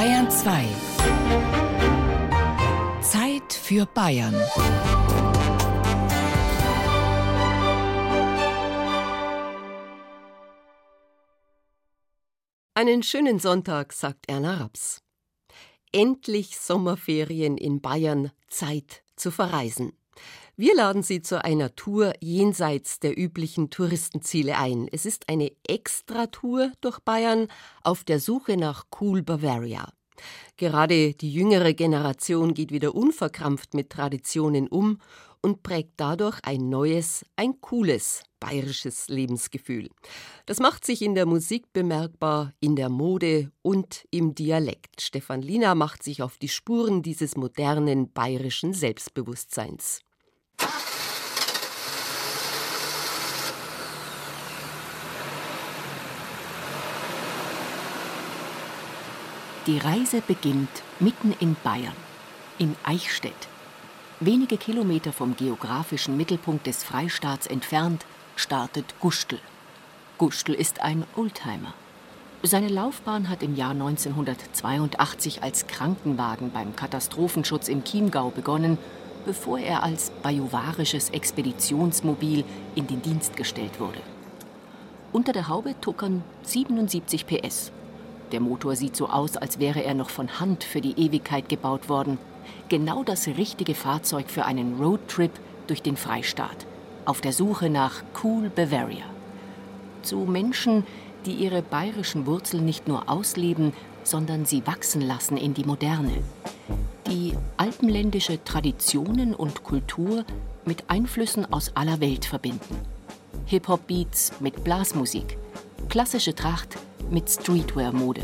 Bayern 2. Zeit für Bayern. Einen schönen Sonntag, sagt Erna Raps. Endlich Sommerferien in Bayern, Zeit zu verreisen. Wir laden Sie zu einer Tour jenseits der üblichen Touristenziele ein. Es ist eine Extratour durch Bayern auf der Suche nach Cool Bavaria. Gerade die jüngere Generation geht wieder unverkrampft mit Traditionen um und prägt dadurch ein neues, ein cooles bayerisches Lebensgefühl. Das macht sich in der Musik bemerkbar, in der Mode und im Dialekt. Stefan Lina macht sich auf die Spuren dieses modernen bayerischen Selbstbewusstseins. Die Reise beginnt mitten in Bayern, in Eichstätt. Wenige Kilometer vom geografischen Mittelpunkt des Freistaats entfernt startet Gustl. Gustl ist ein Oldtimer. Seine Laufbahn hat im Jahr 1982 als Krankenwagen beim Katastrophenschutz im Chiemgau begonnen, bevor er als bajuwarisches Expeditionsmobil in den Dienst gestellt wurde. Unter der Haube tuckern 77 PS der Motor sieht so aus, als wäre er noch von Hand für die Ewigkeit gebaut worden. Genau das richtige Fahrzeug für einen Roadtrip durch den Freistaat. Auf der Suche nach Cool Bavaria. Zu Menschen, die ihre bayerischen Wurzeln nicht nur ausleben, sondern sie wachsen lassen in die Moderne. Die alpenländische Traditionen und Kultur mit Einflüssen aus aller Welt verbinden. Hip-Hop-Beats mit Blasmusik, klassische Tracht mit Streetwear-Mode.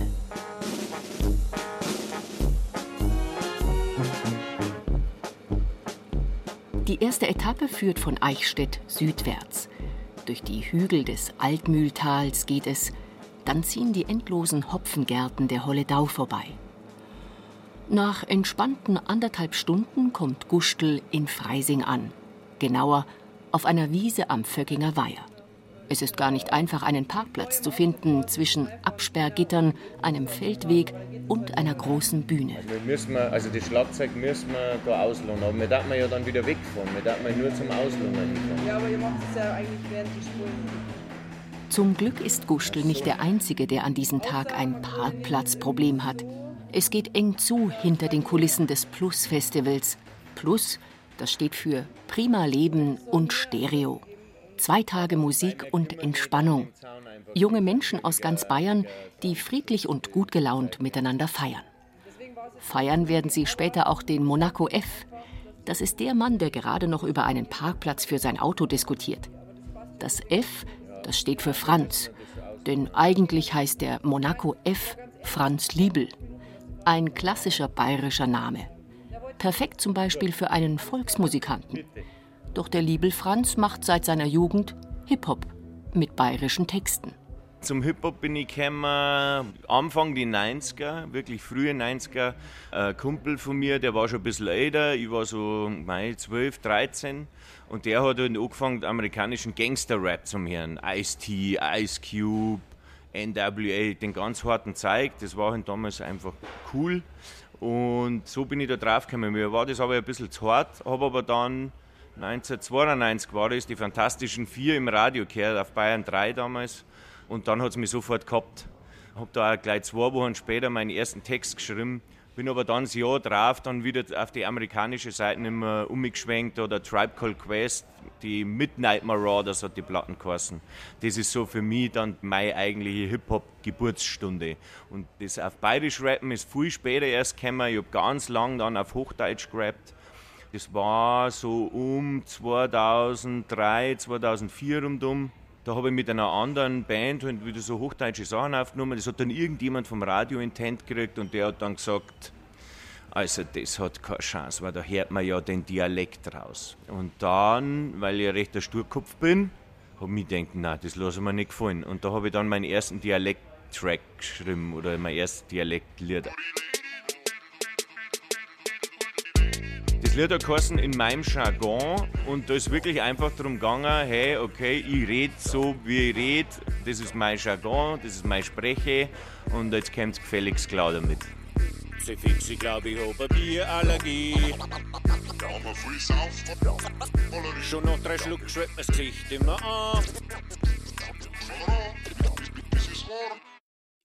Die erste Etappe führt von Eichstätt südwärts. Durch die Hügel des Altmühltals geht es, dann ziehen die endlosen Hopfengärten der Holledau vorbei. Nach entspannten anderthalb Stunden kommt Gustl in Freising an, genauer auf einer Wiese am Vöckinger Weiher. Es ist gar nicht einfach, einen Parkplatz zu finden zwischen Absperrgittern, einem Feldweg und einer großen Bühne. Wir müssen also das Schlagzeug müssen wir da auslohnen, aber wir darf man ja dann wieder wegfahren. Wir darf man nur zum Auslohnen Ja, aber ihr macht es ja eigentlich während die Spuren. Zum Glück ist Gustl nicht der Einzige, der an diesem Tag ein Parkplatzproblem hat. Es geht eng zu hinter den Kulissen des Plus-Festivals. Plus, das steht für Prima Leben und Stereo. Zwei Tage Musik und Entspannung. Junge Menschen aus ganz Bayern, die friedlich und gut gelaunt miteinander feiern. Feiern werden sie später auch den Monaco F. Das ist der Mann, der gerade noch über einen Parkplatz für sein Auto diskutiert. Das F, das steht für Franz. Denn eigentlich heißt der Monaco F Franz Liebel. Ein klassischer bayerischer Name. Perfekt zum Beispiel für einen Volksmusikanten. Doch der Liebel Franz macht seit seiner Jugend Hip-Hop mit bayerischen Texten. Zum Hip-Hop bin ich gekommen Anfang die 90er, wirklich frühe 90er. Ein Kumpel von mir, der war schon ein bisschen älter, ich war so mei, 12, 13. Und der hat dann angefangen, amerikanischen Gangster-Rap zu hören. Ice-T, Ice Cube, NWA, den ganz harten Zeig. Das war halt damals einfach cool. Und so bin ich da drauf gekommen. Mir war das aber ein bisschen zu hart, habe aber dann 1992 war das, die Fantastischen Vier im Radio gehört, auf Bayern 3 damals. Und dann hat es mich sofort gehabt. Habe da auch gleich zwei Wochen später meinen ersten Text geschrieben. Bin aber dann das Jahr drauf dann wieder auf die amerikanische Seite immer umgeschwenkt oder Tribe Called Quest, die Midnight Marauders hat die Platten geheißen. Das ist so für mich dann meine eigentliche Hip-Hop-Geburtsstunde. Und das auf Bayerisch rappen ist viel später erst gekommen. Ich habe ganz lang dann auf Hochdeutsch gerappt das war so um 2003, 2004 um. Da habe ich mit einer anderen Band halt wieder so hochdeutsche Sachen aufgenommen. Das hat dann irgendjemand vom Radio Intent gekriegt und der hat dann gesagt, also das hat keine Chance, weil da hört man ja den Dialekt raus. Und dann, weil ich ein rechter Sturkopf bin, habe ich mir gedacht, nein, das lasse ich mir nicht gefallen. Und da habe ich dann meinen ersten Dialekt-Track geschrieben oder mein erstes Dialektlied. Lied hat geheißen in meinem Jargon und da ist wirklich einfach darum gegangen, hey, okay, ich rede so, wie ich rede, das ist mein Jargon, das ist meine Spreche und jetzt kommt gefälligst klar damit. Fipsi, fixi, glaub ich hab eine Bierallergie. Schon noch drei Schluck schwebt mir's Gesicht immer an.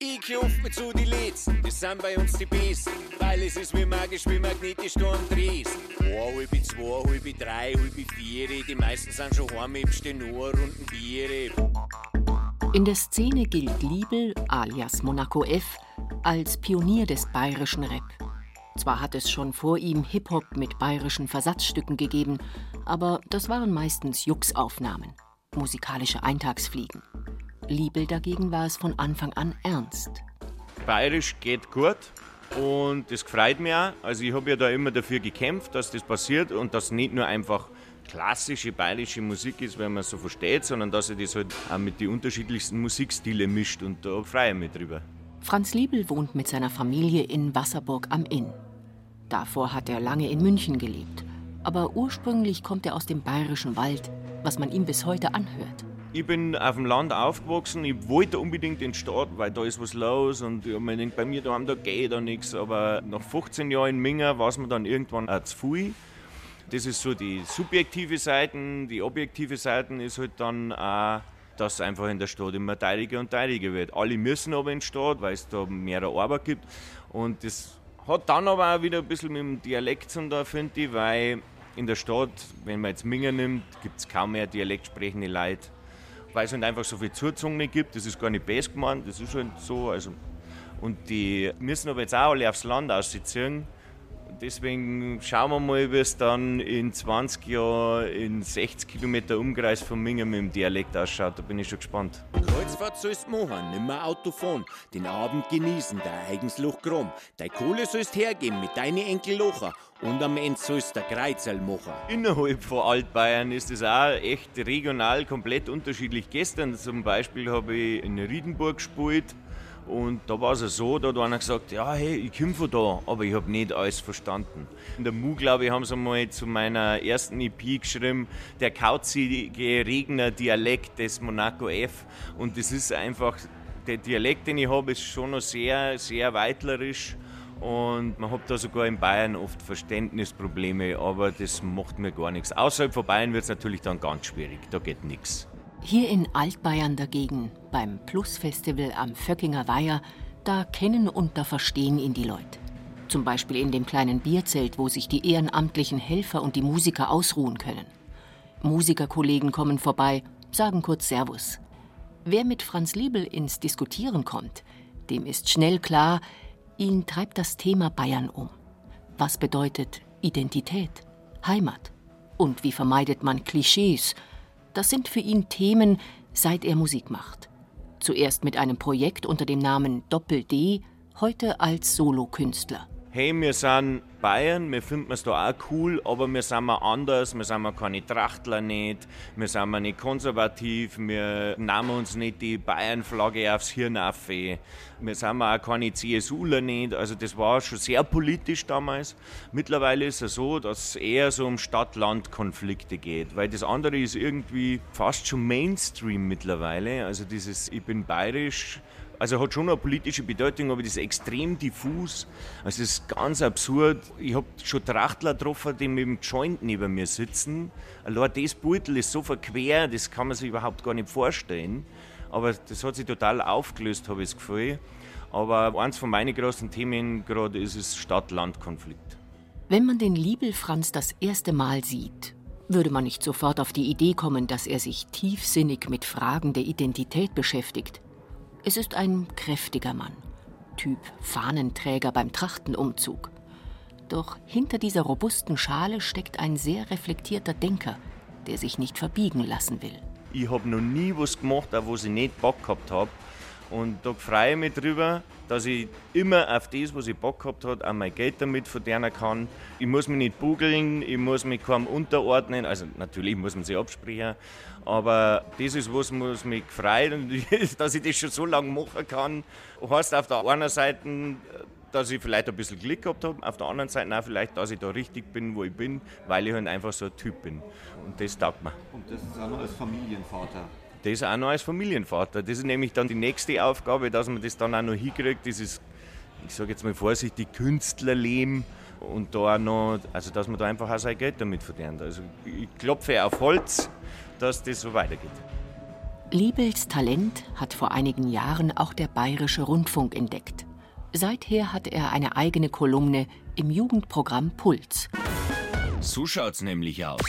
Ich klumpf mir zu die Letzten, das sind bei uns die Besten, weil es ist wie magisch, wie magnetisch da am Dresden. Ein, halbe zwei, halbe drei, halbe vier, die meisten sind schon heim, ich besteh nur Runden Biere. In der Szene gilt Liebel, alias Monaco F., als Pionier des bayerischen Rap. Zwar hat es schon vor ihm Hip-Hop mit bayerischen Versatzstücken gegeben, aber das waren meistens Juxaufnahmen, musikalische Eintagsfliegen. Liebel dagegen war es von Anfang an ernst. Bayerisch geht gut und das freut mich auch. Also ich habe ja da immer dafür gekämpft, dass das passiert und dass nicht nur einfach klassische bayerische Musik ist, wenn man so versteht, sondern dass er das halt auch mit den unterschiedlichsten Musikstile mischt und da freue ich mich drüber. Franz Liebel wohnt mit seiner Familie in Wasserburg am Inn. Davor hat er lange in München gelebt. Aber ursprünglich kommt er aus dem bayerischen Wald, was man ihm bis heute anhört. Ich bin auf dem Land aufgewachsen. Ich wollte unbedingt in die Stadt, weil da ist was los. Und ich mir gedacht, bei mir daheim, da geht da nichts. Aber nach 15 Jahren in Minga war es mir dann irgendwann auch zu viel. Das ist so die subjektive Seite. Die objektive Seite ist halt dann auch, dass einfach in der Stadt immer teiliger und teiliger wird. Alle müssen aber in die Stadt, weil es da mehr Arbeit gibt. Und das hat dann aber auch wieder ein bisschen mit dem Dialekt zu tun, finde ich, weil in der Stadt, wenn man jetzt Minga nimmt, gibt es kaum mehr dialektsprechende Leute weil es halt einfach so viele Zuzungen gibt. Das ist gar nicht best gemeint, das ist halt so. Also, und die müssen aber jetzt auch alle aufs Land ausziehen. Deswegen schauen wir mal, wie es dann in 20 Jahren in 60 Kilometer Umkreis von Mingen mit dem Dialekt ausschaut. Da bin ich schon gespannt. Kreuzfahrt sollst machen, nimmer Auto fahren. Den Abend genießen, dein eigens Loch krumm. Dein Kohle sollst hergeben mit deinen Enkel Locher. Und am Ende sollst der Kreuzel machen. Innerhalb von Altbayern ist es auch echt regional komplett unterschiedlich. Gestern zum Beispiel habe ich in Riedenburg gespielt. Und da war es so, da hat einer gesagt, ja, hey, ich komme von da, aber ich habe nicht alles verstanden. In der Mu, glaube ich, haben sie mal zu meiner ersten EP geschrieben, der kauzige Regner Dialekt des Monaco F. Und das ist einfach, der Dialekt, den ich habe, ist schon noch sehr, sehr weitlerisch. Und man hat da sogar in Bayern oft Verständnisprobleme, aber das macht mir gar nichts. Außerhalb von Bayern wird es natürlich dann ganz schwierig, da geht nichts. Hier in Altbayern dagegen, beim Plus-Festival am Vöckinger Weiher, da kennen und da verstehen ihn die Leute. Zum Beispiel in dem kleinen Bierzelt, wo sich die ehrenamtlichen Helfer und die Musiker ausruhen können. Musikerkollegen kommen vorbei, sagen kurz Servus. Wer mit Franz Liebel ins Diskutieren kommt, dem ist schnell klar, ihn treibt das Thema Bayern um. Was bedeutet Identität, Heimat? Und wie vermeidet man Klischees, das sind für ihn Themen, seit er Musik macht. Zuerst mit einem Projekt unter dem Namen Doppel D, heute als Solokünstler hey, wir sind Bayern, wir finden es da auch cool, aber wir sind mal anders, wir sind mal keine Trachtler nicht, wir sind mal nicht konservativ, wir nehmen uns nicht die Bayern-Flagge aufs Hirn auf, wir sind mal auch keine CSUler nicht, also das war schon sehr politisch damals. Mittlerweile ist es so, dass es eher so um Stadt-Land-Konflikte geht, weil das andere ist irgendwie fast schon Mainstream mittlerweile, also dieses Ich bin bayerisch, also hat schon eine politische Bedeutung, aber das ist extrem diffus. Also das ist ganz absurd. Ich habe schon Trachtler getroffen, die mit dem Joint neben mir sitzen. Allein das Beutel ist so verquer, das kann man sich überhaupt gar nicht vorstellen. Aber das hat sich total aufgelöst, habe ich das Gefühl. Aber eins von meinen großen Themen gerade ist es Stadt-Land-Konflikt. Wenn man den Liebel Franz das erste Mal sieht, würde man nicht sofort auf die Idee kommen, dass er sich tiefsinnig mit Fragen der Identität beschäftigt. Es ist ein kräftiger Mann, Typ Fahnenträger beim Trachtenumzug. Doch hinter dieser robusten Schale steckt ein sehr reflektierter Denker, der sich nicht verbiegen lassen will. Ich habe noch nie was gemacht, auf was ich nicht Bock gehabt habe. Und da freue ich mich drüber, dass ich immer auf das, was ich Bock gehabt habe, auch mein Geld damit verdienen kann. Ich muss mich nicht bugeln, ich muss mich kaum unterordnen. Also natürlich muss man sich absprechen, aber das ist was, was mich freut und dass ich das schon so lange machen kann. Heißt auf der einen Seite, dass ich vielleicht ein bisschen Glück gehabt habe, auf der anderen Seite auch vielleicht, dass ich da richtig bin, wo ich bin, weil ich halt einfach so ein Typ bin. Und das taugt mir. Und das ist auch noch als Familienvater. Das ist auch noch als Familienvater. Das ist nämlich dann die nächste Aufgabe, dass man das dann auch noch hinkriegt, dieses ich sage jetzt mal vorsichtig, Künstlerleben und da noch, also dass man da einfach auch sein Geld damit verdient. Also ich klopfe auf Holz, dass das so weitergeht. Liebels Talent hat vor einigen Jahren auch der Bayerische Rundfunk entdeckt. Seither hat er eine eigene Kolumne im Jugendprogramm Puls. So schaut's nämlich aus.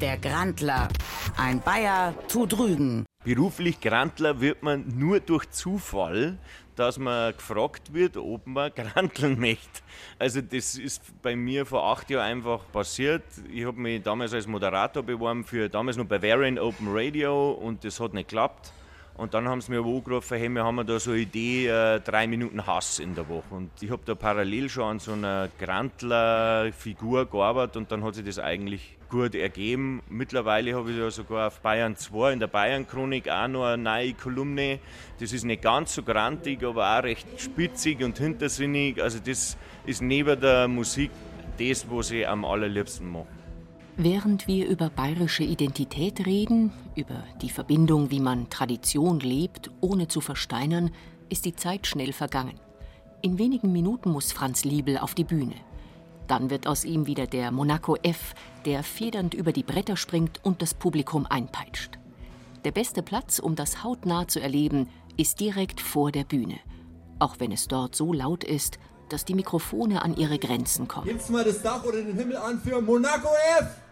Der Grandler. Ein Bayer zu Drügen. Beruflich Grantler wird man nur durch Zufall, dass man gefragt wird, ob man granteln möchte. Also das ist bei mir vor acht Jahren einfach passiert. Ich habe mich damals als Moderator beworben für damals noch Bavarian Open Radio und das hat nicht geklappt. Und dann haben sie mir aber angerufen, hey, wir haben da so eine Idee, äh, drei Minuten Hass in der Woche. Und ich habe da parallel schon an so einer Grantler-Figur gearbeitet und dann hat sich das eigentlich gut ergeben. Mittlerweile habe ich ja sogar auf Bayern 2 in der Bayern-Chronik auch noch eine neue Kolumne. Das ist nicht ganz so grantig, aber auch recht spitzig und hintersinnig. Also das ist neben der Musik das, was ich am allerliebsten mache. Während wir über bayerische Identität reden, über die Verbindung, wie man Tradition lebt, ohne zu versteinern, ist die Zeit schnell vergangen. In wenigen Minuten muss Franz Liebel auf die Bühne. Dann wird aus ihm wieder der Monaco F, der federnd über die Bretter springt und das Publikum einpeitscht. Der beste Platz, um das hautnah zu erleben, ist direkt vor der Bühne. Auch wenn es dort so laut ist, dass die Mikrofone an ihre Grenzen kommen. Gibt's mal das Dach oder den Himmel an für Monaco F!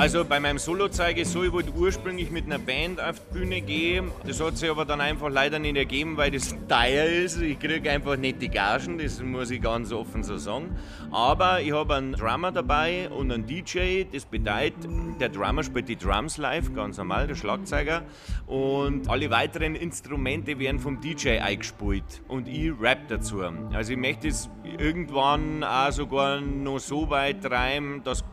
Also bei meinem Solo zeige ich so, ich wollte ursprünglich mit einer Band auf die Bühne gehen. Das hat sich aber dann einfach leider nicht ergeben, weil das teuer ist. Ich kriege einfach nicht die Gagen, das muss ich ganz offen so sagen. Aber ich habe einen Drummer dabei und einen DJ. Das bedeutet, der Drummer spielt die Drums live, ganz normal, der Schlagzeuger. Und alle weiteren Instrumente werden vom DJ eingespielt. Und ich rap dazu. Also ich möchte es irgendwann auch sogar noch so weit treiben, dass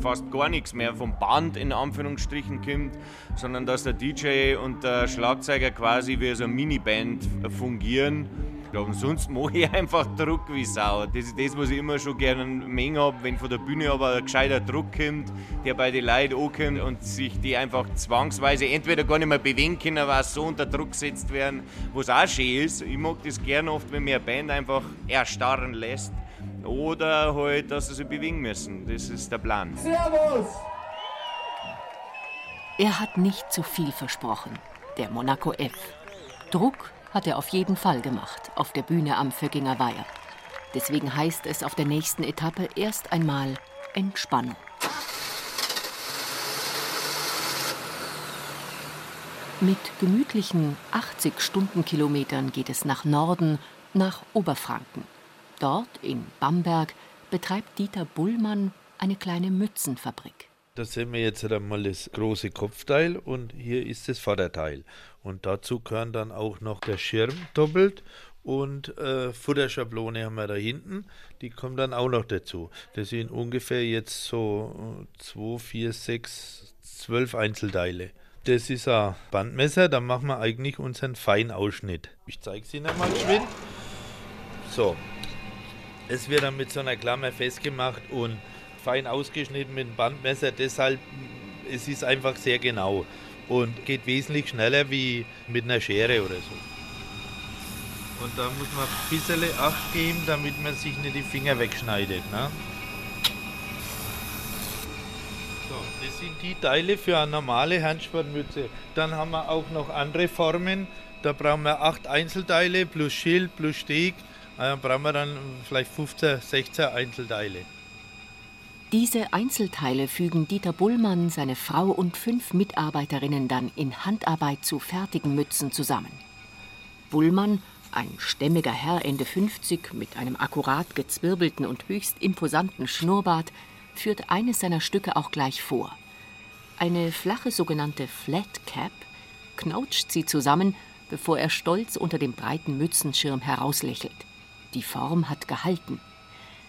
fast gar nichts mehr vom Band in Anführungsstrichen kommt, sondern dass der DJ und der Schlagzeuger quasi wie so eine Miniband fungieren. Und sonst mache ich einfach Druck wie Sau. Das ist das, was ich immer schon gerne mengen habe, wenn von der Bühne aber ein gescheiter Druck kommt, der bei den Leuten ankommt und sich die einfach zwangsweise entweder gar nicht mehr bewegen können, weil sie so unter Druck gesetzt werden, was auch schön ist. Ich mag das gerne oft, wenn mir eine Band einfach erstarren lässt oder halt, dass sie sich bewegen müssen. Das ist der Plan. Servus! Er hat nicht zu viel versprochen, der Monaco F. Druck hat er auf jeden Fall gemacht auf der Bühne am Vöckinger Weiher. Deswegen heißt es auf der nächsten Etappe erst einmal Entspannung. Mit gemütlichen 80 Stundenkilometern geht es nach Norden, nach Oberfranken. Dort in Bamberg betreibt Dieter Bullmann eine kleine Mützenfabrik. Da sehen wir jetzt einmal das große Kopfteil und hier ist das Vorderteil. Und dazu gehören dann auch noch der Schirm doppelt und äh, Futterschablone haben wir da hinten. Die kommen dann auch noch dazu. Das sind ungefähr jetzt so 2, 4, 6, 12 Einzelteile. Das ist ein Bandmesser, da machen wir eigentlich unseren Feinausschnitt. Ich zeige es Ihnen einmal geschwind. So, es wird dann mit so einer Klammer festgemacht und fein ausgeschnitten mit einem Bandmesser. Deshalb, es ist einfach sehr genau und geht wesentlich schneller wie mit einer Schere oder so. Und da muss man ein bisschen Acht geben, damit man sich nicht die Finger wegschneidet. Ne? So, das sind die Teile für eine normale Handsportmütze. Dann haben wir auch noch andere Formen. Da brauchen wir acht Einzelteile plus Schild plus Steg dann brauchen wir dann vielleicht 15, 16 Einzelteile. Diese Einzelteile fügen Dieter Bullmann, seine Frau und fünf Mitarbeiterinnen dann in Handarbeit zu fertigen Mützen zusammen. Bullmann, ein stämmiger Herr Ende 50 mit einem akkurat gezwirbelten und höchst imposanten Schnurrbart, führt eines seiner Stücke auch gleich vor. Eine flache sogenannte Flat Cap knautscht sie zusammen, bevor er stolz unter dem breiten Mützenschirm herauslächelt. Die Form hat gehalten.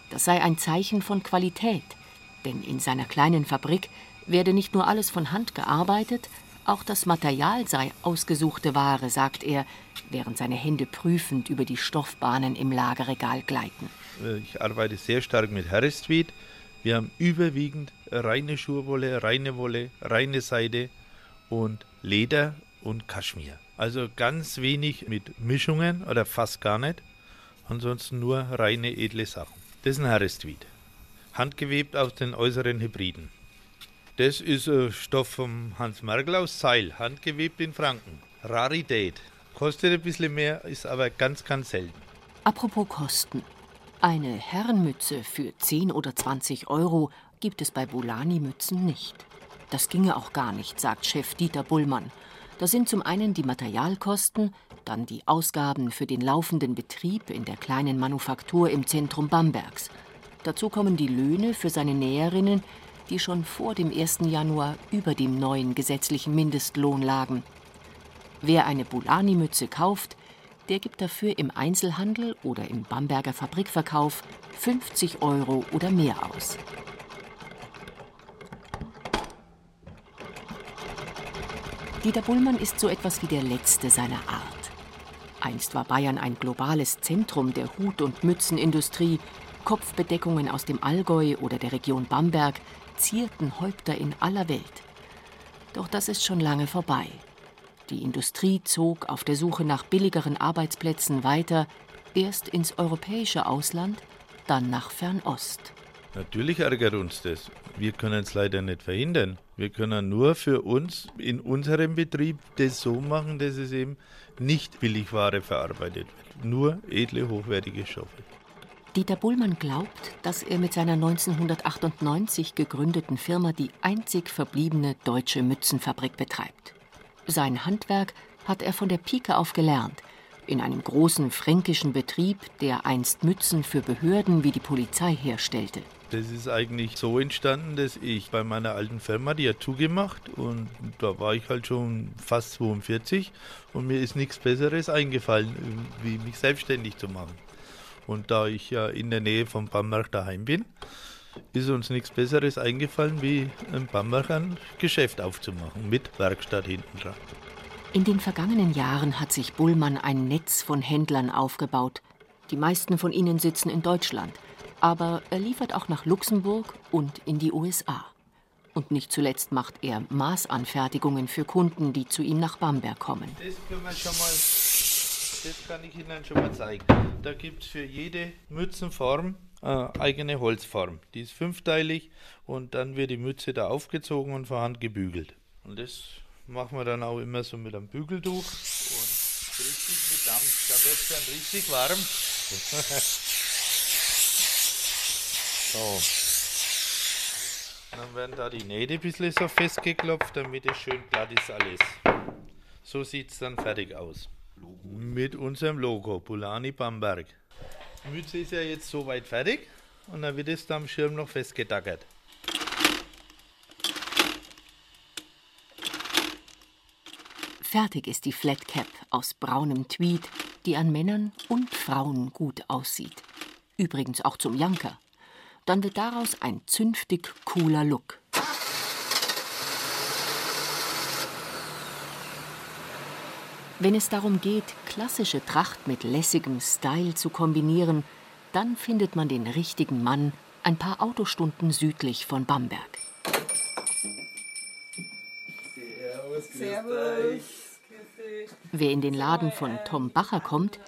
Das sei ein Zeichen von Qualität, denn in seiner kleinen Fabrik Werde nicht nur alles von Hand gearbeitet, auch das Material sei ausgesuchte Ware, sagt er, während seine Hände prüfend über die Stoffbahnen im Lagerregal gleiten. Äh, ich arbeite sehr stark mit Harris-Tweed. Wir haben überwiegend reine Schurwolle, reine Wolle, reine Seide und Leder und Kaschmir. Also ganz wenig mit Mischungen oder fast gar nicht. Ansonsten nur reine edle Sachen. Das ist ein Harris-Tweed. Handgewebt aus den äußeren Hybriden. Das ist ein Stoff vom Hans Merkel aus Seil, handgewebt in Franken. Rarität. Kostet ein bisschen mehr, ist aber ganz, ganz selten. Apropos Kosten. Eine Herrenmütze für 10 oder 20 Euro gibt es bei Bulani-Mützen nicht. Das ginge auch gar nicht, sagt Chef Dieter Bullmann. Da sind zum einen die Materialkosten, dann die Ausgaben für den laufenden Betrieb in der kleinen Manufaktur im Zentrum Bambergs. Dazu kommen die Löhne für seine Näherinnen, die schon vor dem 1. Januar über dem neuen gesetzlichen Mindestlohn lagen. Wer eine Bulani-Mütze kauft, der gibt dafür im Einzelhandel oder im Bamberger Fabrikverkauf 50 Euro oder mehr aus. Dieter Bullmann ist so etwas wie der Letzte seiner Art. Einst war Bayern ein globales Zentrum der Hut- und Mützenindustrie. Kopfbedeckungen aus dem Allgäu oder der Region Bamberg zierten Häupter in aller Welt. Doch das ist schon lange vorbei. Die Industrie zog auf der Suche nach billigeren Arbeitsplätzen weiter, erst ins europäische Ausland, dann nach Fernost. Natürlich ärgert uns das. Wir können es leider nicht verhindern. Wir können nur für uns in unserem Betrieb das so machen, dass es eben nicht Billigware verarbeitet wird. Nur edle, hochwertige Stoffe. Dieter Bullmann glaubt, dass er mit seiner 1998 gegründeten Firma die einzig verbliebene deutsche Mützenfabrik betreibt. Sein Handwerk hat er von der Pike auf gelernt, in einem großen fränkischen Betrieb, der einst Mützen für Behörden wie die Polizei herstellte. Das ist eigentlich so entstanden, dass ich bei meiner alten Firma, die hat zugemacht und da war ich halt schon fast 42 und mir ist nichts Besseres eingefallen, wie mich selbstständig zu machen. Und da ich ja in der Nähe von Bamberg daheim bin, ist uns nichts Besseres eingefallen, wie in Bamberg ein Geschäft aufzumachen mit Werkstatt hinten dran. In den vergangenen Jahren hat sich Bullmann ein Netz von Händlern aufgebaut. Die meisten von ihnen sitzen in Deutschland, aber er liefert auch nach Luxemburg und in die USA. Und nicht zuletzt macht er Maßanfertigungen für Kunden, die zu ihm nach Bamberg kommen. Das können wir schon mal das kann ich Ihnen schon mal zeigen. Da gibt es für jede Mützenform äh, eigene Holzform. Die ist fünfteilig und dann wird die Mütze da aufgezogen und von Hand gebügelt. Und das machen wir dann auch immer so mit einem Bügeltuch und richtig mit Dampf. Da wird es dann richtig warm. so. Dann werden da die Nähte ein bisschen so festgeklopft, damit es schön glatt ist alles. So sieht es dann fertig aus. Mit unserem Logo, Bulani Bamberg. Die Mütze ist ja jetzt soweit fertig und dann wird es da am Schirm noch festgetackert. Fertig ist die Flat Cap aus braunem Tweed, die an Männern und Frauen gut aussieht. Übrigens auch zum Janker. Dann wird daraus ein zünftig cooler Look. Wenn es darum geht, klassische Tracht mit lässigem Style zu kombinieren, dann findet man den richtigen Mann ein paar Autostunden südlich von Bamberg. Servus. Wer in den Laden von Tom Bacher kommt,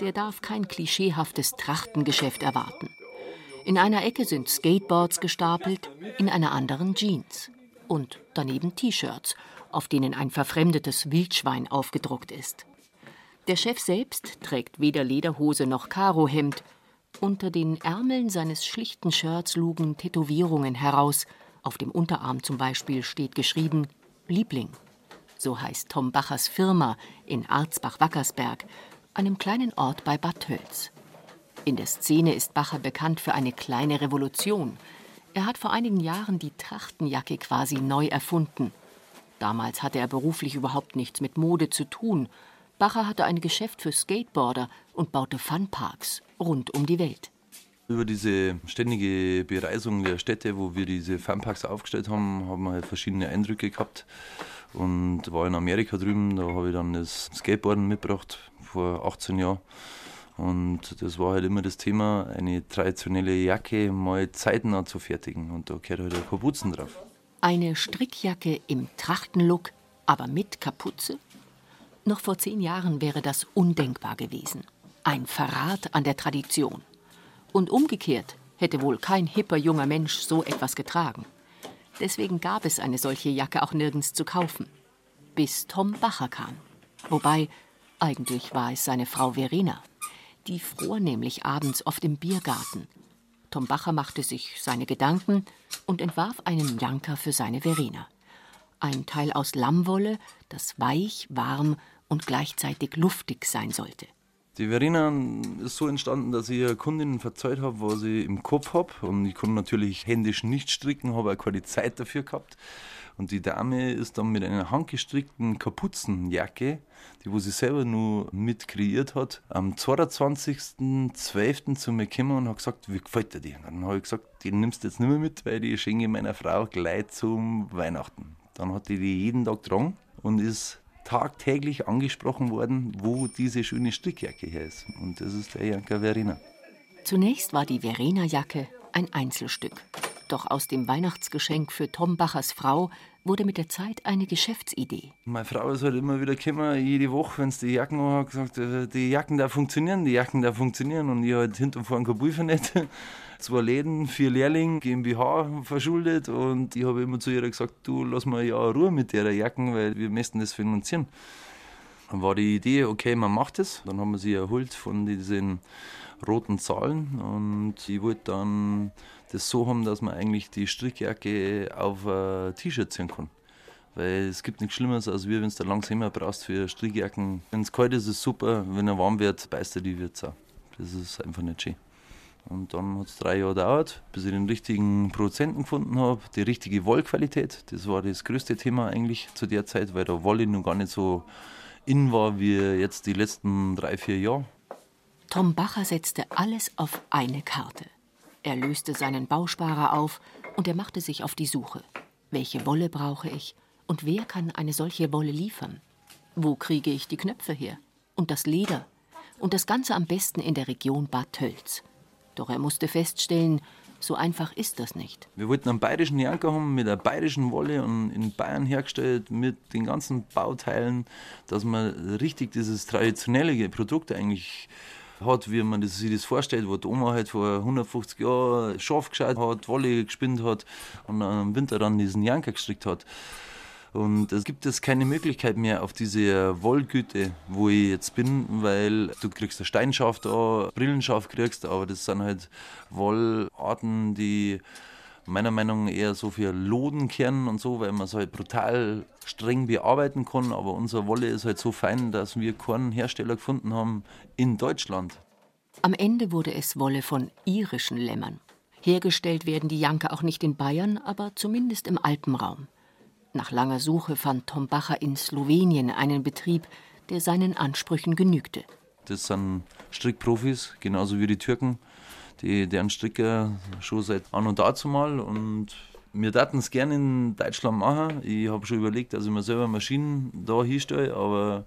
der darf kein klischeehaftes Trachtengeschäft erwarten. In einer Ecke sind Skateboards gestapelt, in einer anderen Jeans. Und daneben T-Shirts auf denen ein verfremdetes Wildschwein aufgedruckt ist. Der Chef selbst trägt weder Lederhose noch Karohemd. Unter den Ärmeln seines schlichten Shirts lugen Tätowierungen heraus. Auf dem Unterarm zum Beispiel steht geschrieben Liebling. So heißt Tom Bachers Firma in Arzbach-Wackersberg, einem kleinen Ort bei Bad Tölz. In der Szene ist Bacher bekannt für eine kleine Revolution. Er hat vor einigen Jahren die Trachtenjacke quasi neu erfunden – Damals hatte er beruflich überhaupt nichts mit Mode zu tun. Bacher hatte ein Geschäft für Skateboarder und baute Funparks rund um die Welt. Über diese ständige Bereisung der Städte, wo wir diese Fanparks aufgestellt haben, haben wir halt verschiedene Eindrücke gehabt. Und war in Amerika drüben, da habe ich dann das Skateboarden mitgebracht vor 18 Jahren. Und das war halt immer das Thema, eine traditionelle Jacke mal zeitnah zu fertigen. Und da gehört halt eine Kapuzen drauf. Eine Strickjacke im Trachtenlook, aber mit Kapuze? Noch vor zehn Jahren wäre das undenkbar gewesen. Ein Verrat an der Tradition. Und umgekehrt hätte wohl kein hipper junger Mensch so etwas getragen. Deswegen gab es eine solche Jacke auch nirgends zu kaufen. Bis Tom Bacher kam. Wobei, eigentlich war es seine Frau Verena. Die fror nämlich abends oft im Biergarten. Tom Bacher machte sich seine Gedanken und entwarf einen Janker für seine Verena. Ein Teil aus Lammwolle, das weich, warm und gleichzeitig luftig sein sollte. Die Verena ist so entstanden, dass ich eine Kundin verzeiht habe, was ich im Kopf habe. Und ich konnte natürlich händisch nicht stricken, habe auch keine Zeit dafür gehabt. Und die Dame ist dann mit einer handgestrickten Kapuzenjacke, die wo sie selber nur mit kreiert hat, am 22.12. zu mir gekommen und hat gesagt, wie gefällt dir die? Und dann habe ich gesagt, die nimmst du jetzt nicht mehr mit, weil die schenke meiner Frau gleich zum Weihnachten. Dann hat die die jeden Tag dran und ist tagtäglich angesprochen worden, wo diese schöne Strickjacke her ist. Und das ist der Janka Verena. Zunächst war die Verena-Jacke ein Einzelstück. Doch aus dem Weihnachtsgeschenk für Tom Bachers Frau wurde mit der Zeit eine Geschäftsidee. Meine Frau ist halt immer wieder gekommen, jede Woche, wenn es die Jacken hat, gesagt, äh, die Jacken da funktionieren, die Jacken da funktionieren. Und ich halt hinten vorne kein Pulver nicht. Zwei Läden, vier Lehrlinge, GmbH verschuldet. Und ich habe immer zu ihr gesagt, du lass mal ja Ruhe mit der Jacken, weil wir müssen das finanzieren. Dann war die Idee, okay, man macht es. Dann haben wir sie erholt von diesen roten Zahlen und ich wollte dann das so haben, dass man eigentlich die Strickjacke auf ein T-Shirt ziehen kann. Weil es gibt nichts Schlimmeres, als wenn du langsam immer brauchst für Strickjacken. Wenn es kalt ist, ist es super. Wenn er warm wird, beißt er die Würze. Das ist einfach nicht schön. Und dann hat es drei Jahre gedauert, bis ich den richtigen Produzenten gefunden habe, die richtige Wollqualität. Das war das größte Thema eigentlich zu der Zeit, weil da Wolle noch gar nicht so in war wie jetzt die letzten drei, vier Jahre. Tom Bacher setzte alles auf eine Karte. Er löste seinen Bausparer auf und er machte sich auf die Suche. Welche Wolle brauche ich und wer kann eine solche Wolle liefern? Wo kriege ich die Knöpfe her? Und das Leder? Und das Ganze am besten in der Region Bad Tölz. Doch er musste feststellen, so einfach ist das nicht. Wir wollten einen bayerischen Janker haben mit einer bayerischen Wolle und in Bayern hergestellt mit den ganzen Bauteilen, dass man richtig dieses traditionelle Produkt eigentlich hat, wie man sich das vorstellt, wo die Oma halt vor 150 Jahren Schaf geschaut hat, Wolle gespinnt hat und im Winter dann diesen Janker gestrickt hat. Und es gibt jetzt keine Möglichkeit mehr auf diese Wollgüte, wo ich jetzt bin, weil du kriegst ein Steinschaf da, Brillenschaf kriegst, aber das sind halt Wollarten, die meiner Meinung nach eher so für Loden kehren und so, weil man es halt brutal streng bearbeiten kann. Aber unsere Wolle ist halt so fein, dass wir keinen Hersteller gefunden haben in Deutschland. Am Ende wurde es Wolle von irischen Lämmern. Hergestellt werden die Janker auch nicht in Bayern, aber zumindest im Alpenraum. Nach langer Suche fand Tom Bacher in Slowenien einen Betrieb, der seinen Ansprüchen genügte. Das sind Strickprofis, genauso wie die Türken die, deren Stricker schon seit an und dazu mal und wir taten es gerne in Deutschland machen. Ich habe schon überlegt, dass ich mir selber Maschinen da hinstelle, aber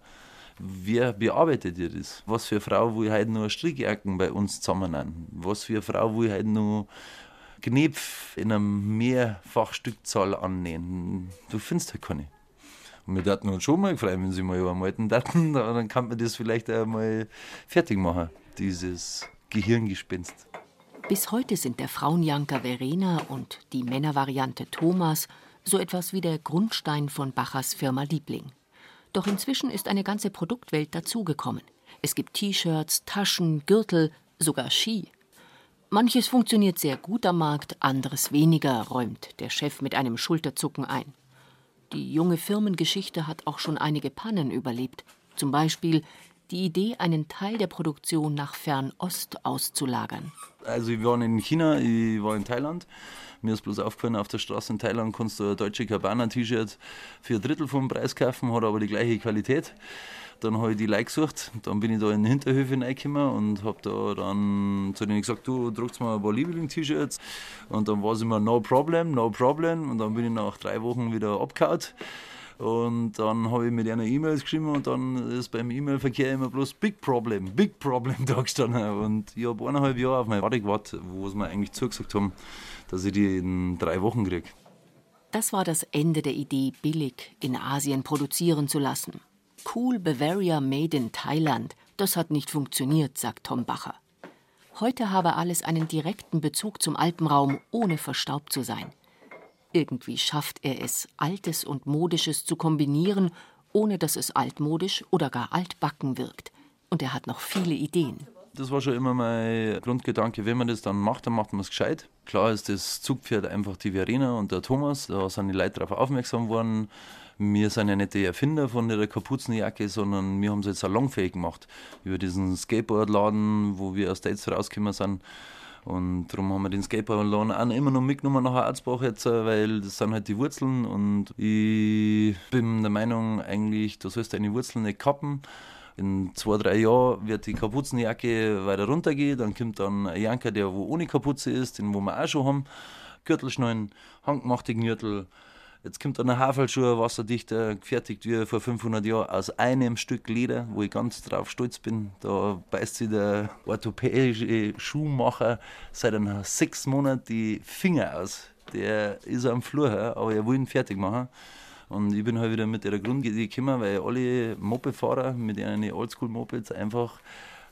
wer bearbeitet ihr das? Was für eine Frau ich heute noch Strickjacken bei uns zusammen Was für eine Frau ich heute noch Knepf in einer Mehrfachstückzahl annähen? Du findest halt keine. Und wir dachten uns schon mal gefreut, wenn sie mal übermalten daten, dann kann man das vielleicht einmal fertig machen, dieses Gehirngespinst. Bis heute sind der Frauenjanker Verena und die Männervariante Thomas so etwas wie der Grundstein von Bachers Firma Liebling. Doch inzwischen ist eine ganze Produktwelt dazugekommen. Es gibt T-Shirts, Taschen, Gürtel, sogar Ski. Manches funktioniert sehr gut am Markt, anderes weniger, räumt der Chef mit einem Schulterzucken ein. Die junge Firmengeschichte hat auch schon einige Pannen überlebt. Zum Beispiel die Idee, einen Teil der Produktion nach Fernost auszulagern. Also ich war in China, ich war in Thailand. Mir ist bloß aufgefallen, auf der Straße in Thailand kannst du ein deutsche Cabana-T-Shirt für ein Drittel vom Preis kaufen, hat aber die gleiche Qualität. Dann habe ich die Leute gesucht. Dann bin ich da in den Hinterhöfe reingekommen und habe da dann zu denen gesagt, du druckst mal ein paar Liebling-T-Shirts. Und dann war es immer no problem, no problem. Und dann bin ich nach drei Wochen wieder abgehauen. Und dann habe ich mit einer E-Mails geschrieben und dann ist beim E-Mail-Verkehr immer bloß Big Problem, Big Problem da gestanden. Und ich habe eineinhalb Jahre auf meine Warte gewartet, wo sie mir eigentlich zugesagt haben, dass ich die in drei Wochen kriege. Das war das Ende der Idee, billig in Asien produzieren zu lassen. Cool Bavaria Made in Thailand, das hat nicht funktioniert, sagt Tom Bacher. Heute habe alles einen direkten Bezug zum Alpenraum, ohne verstaubt zu sein. Irgendwie schafft er es, Altes und Modisches zu kombinieren, ohne dass es altmodisch oder gar altbacken wirkt. Und er hat noch viele Ideen. Das war schon immer mein Grundgedanke. Wenn man das dann macht, dann macht man es gescheit. Klar ist das Zugpferd einfach die Verena und der Thomas. Da sind die Leute darauf aufmerksam worden. Wir sind ja nicht die Erfinder von der Kapuzenjacke, sondern wir haben sie jetzt salonfähig gemacht. Über diesen Skateboardladen, wo wir aus States rausgekommen sind. Und darum haben wir den Skateboardladen auch immer noch mitgenommen nach Arzbach jetzt, weil das sind halt die Wurzeln. Und ich bin der Meinung, eigentlich, du sollst deine Wurzeln nicht kappen. In zwei, drei Jahren wird die Kapuzenjacke weiter runtergehen. Dann kommt dann ein Janker, der wo ohne Kapuze ist, den wo wir auch schon haben. Gürtelschneiden, handgemachte Gürtel, Jetzt kommt dann ein Haferlschuh, wasserdichter, gefertigt wie vor 500 Jahren aus einem Stück Leder, wo ich ganz drauf stolz bin. Da beißt sich der orthopädische Schuhmacher seit sechs Monaten die Finger aus. Der ist am Flur, aber er will ihn fertig machen. Und ich bin halt wieder mit der Grundidee gekommen, weil alle Mopedfahrer mit ihren Oldschool-Mopeds einfach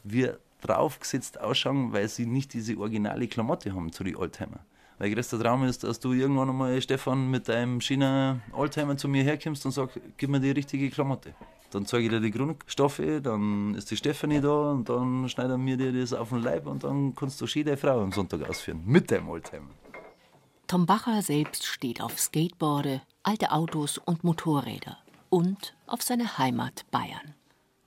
wie draufgesetzt ausschauen, weil sie nicht diese originale Klamotte haben zu den Oldtimer. Mein größter Traum ist, dass du irgendwann einmal, Stefan, mit deinem China Oldtimer zu mir herkommst und sagst, gib mir die richtige Klamotte. Dann zeige ich dir die Grundstoffe, dann ist die Stefanie da und dann schneiden wir dir das auf den Leib und dann kannst du schön deine Frau am Sonntag ausführen. Mit deinem Oldtimer. Tom Bacher selbst steht auf Skateboarde, alte Autos und Motorräder und auf seine Heimat Bayern.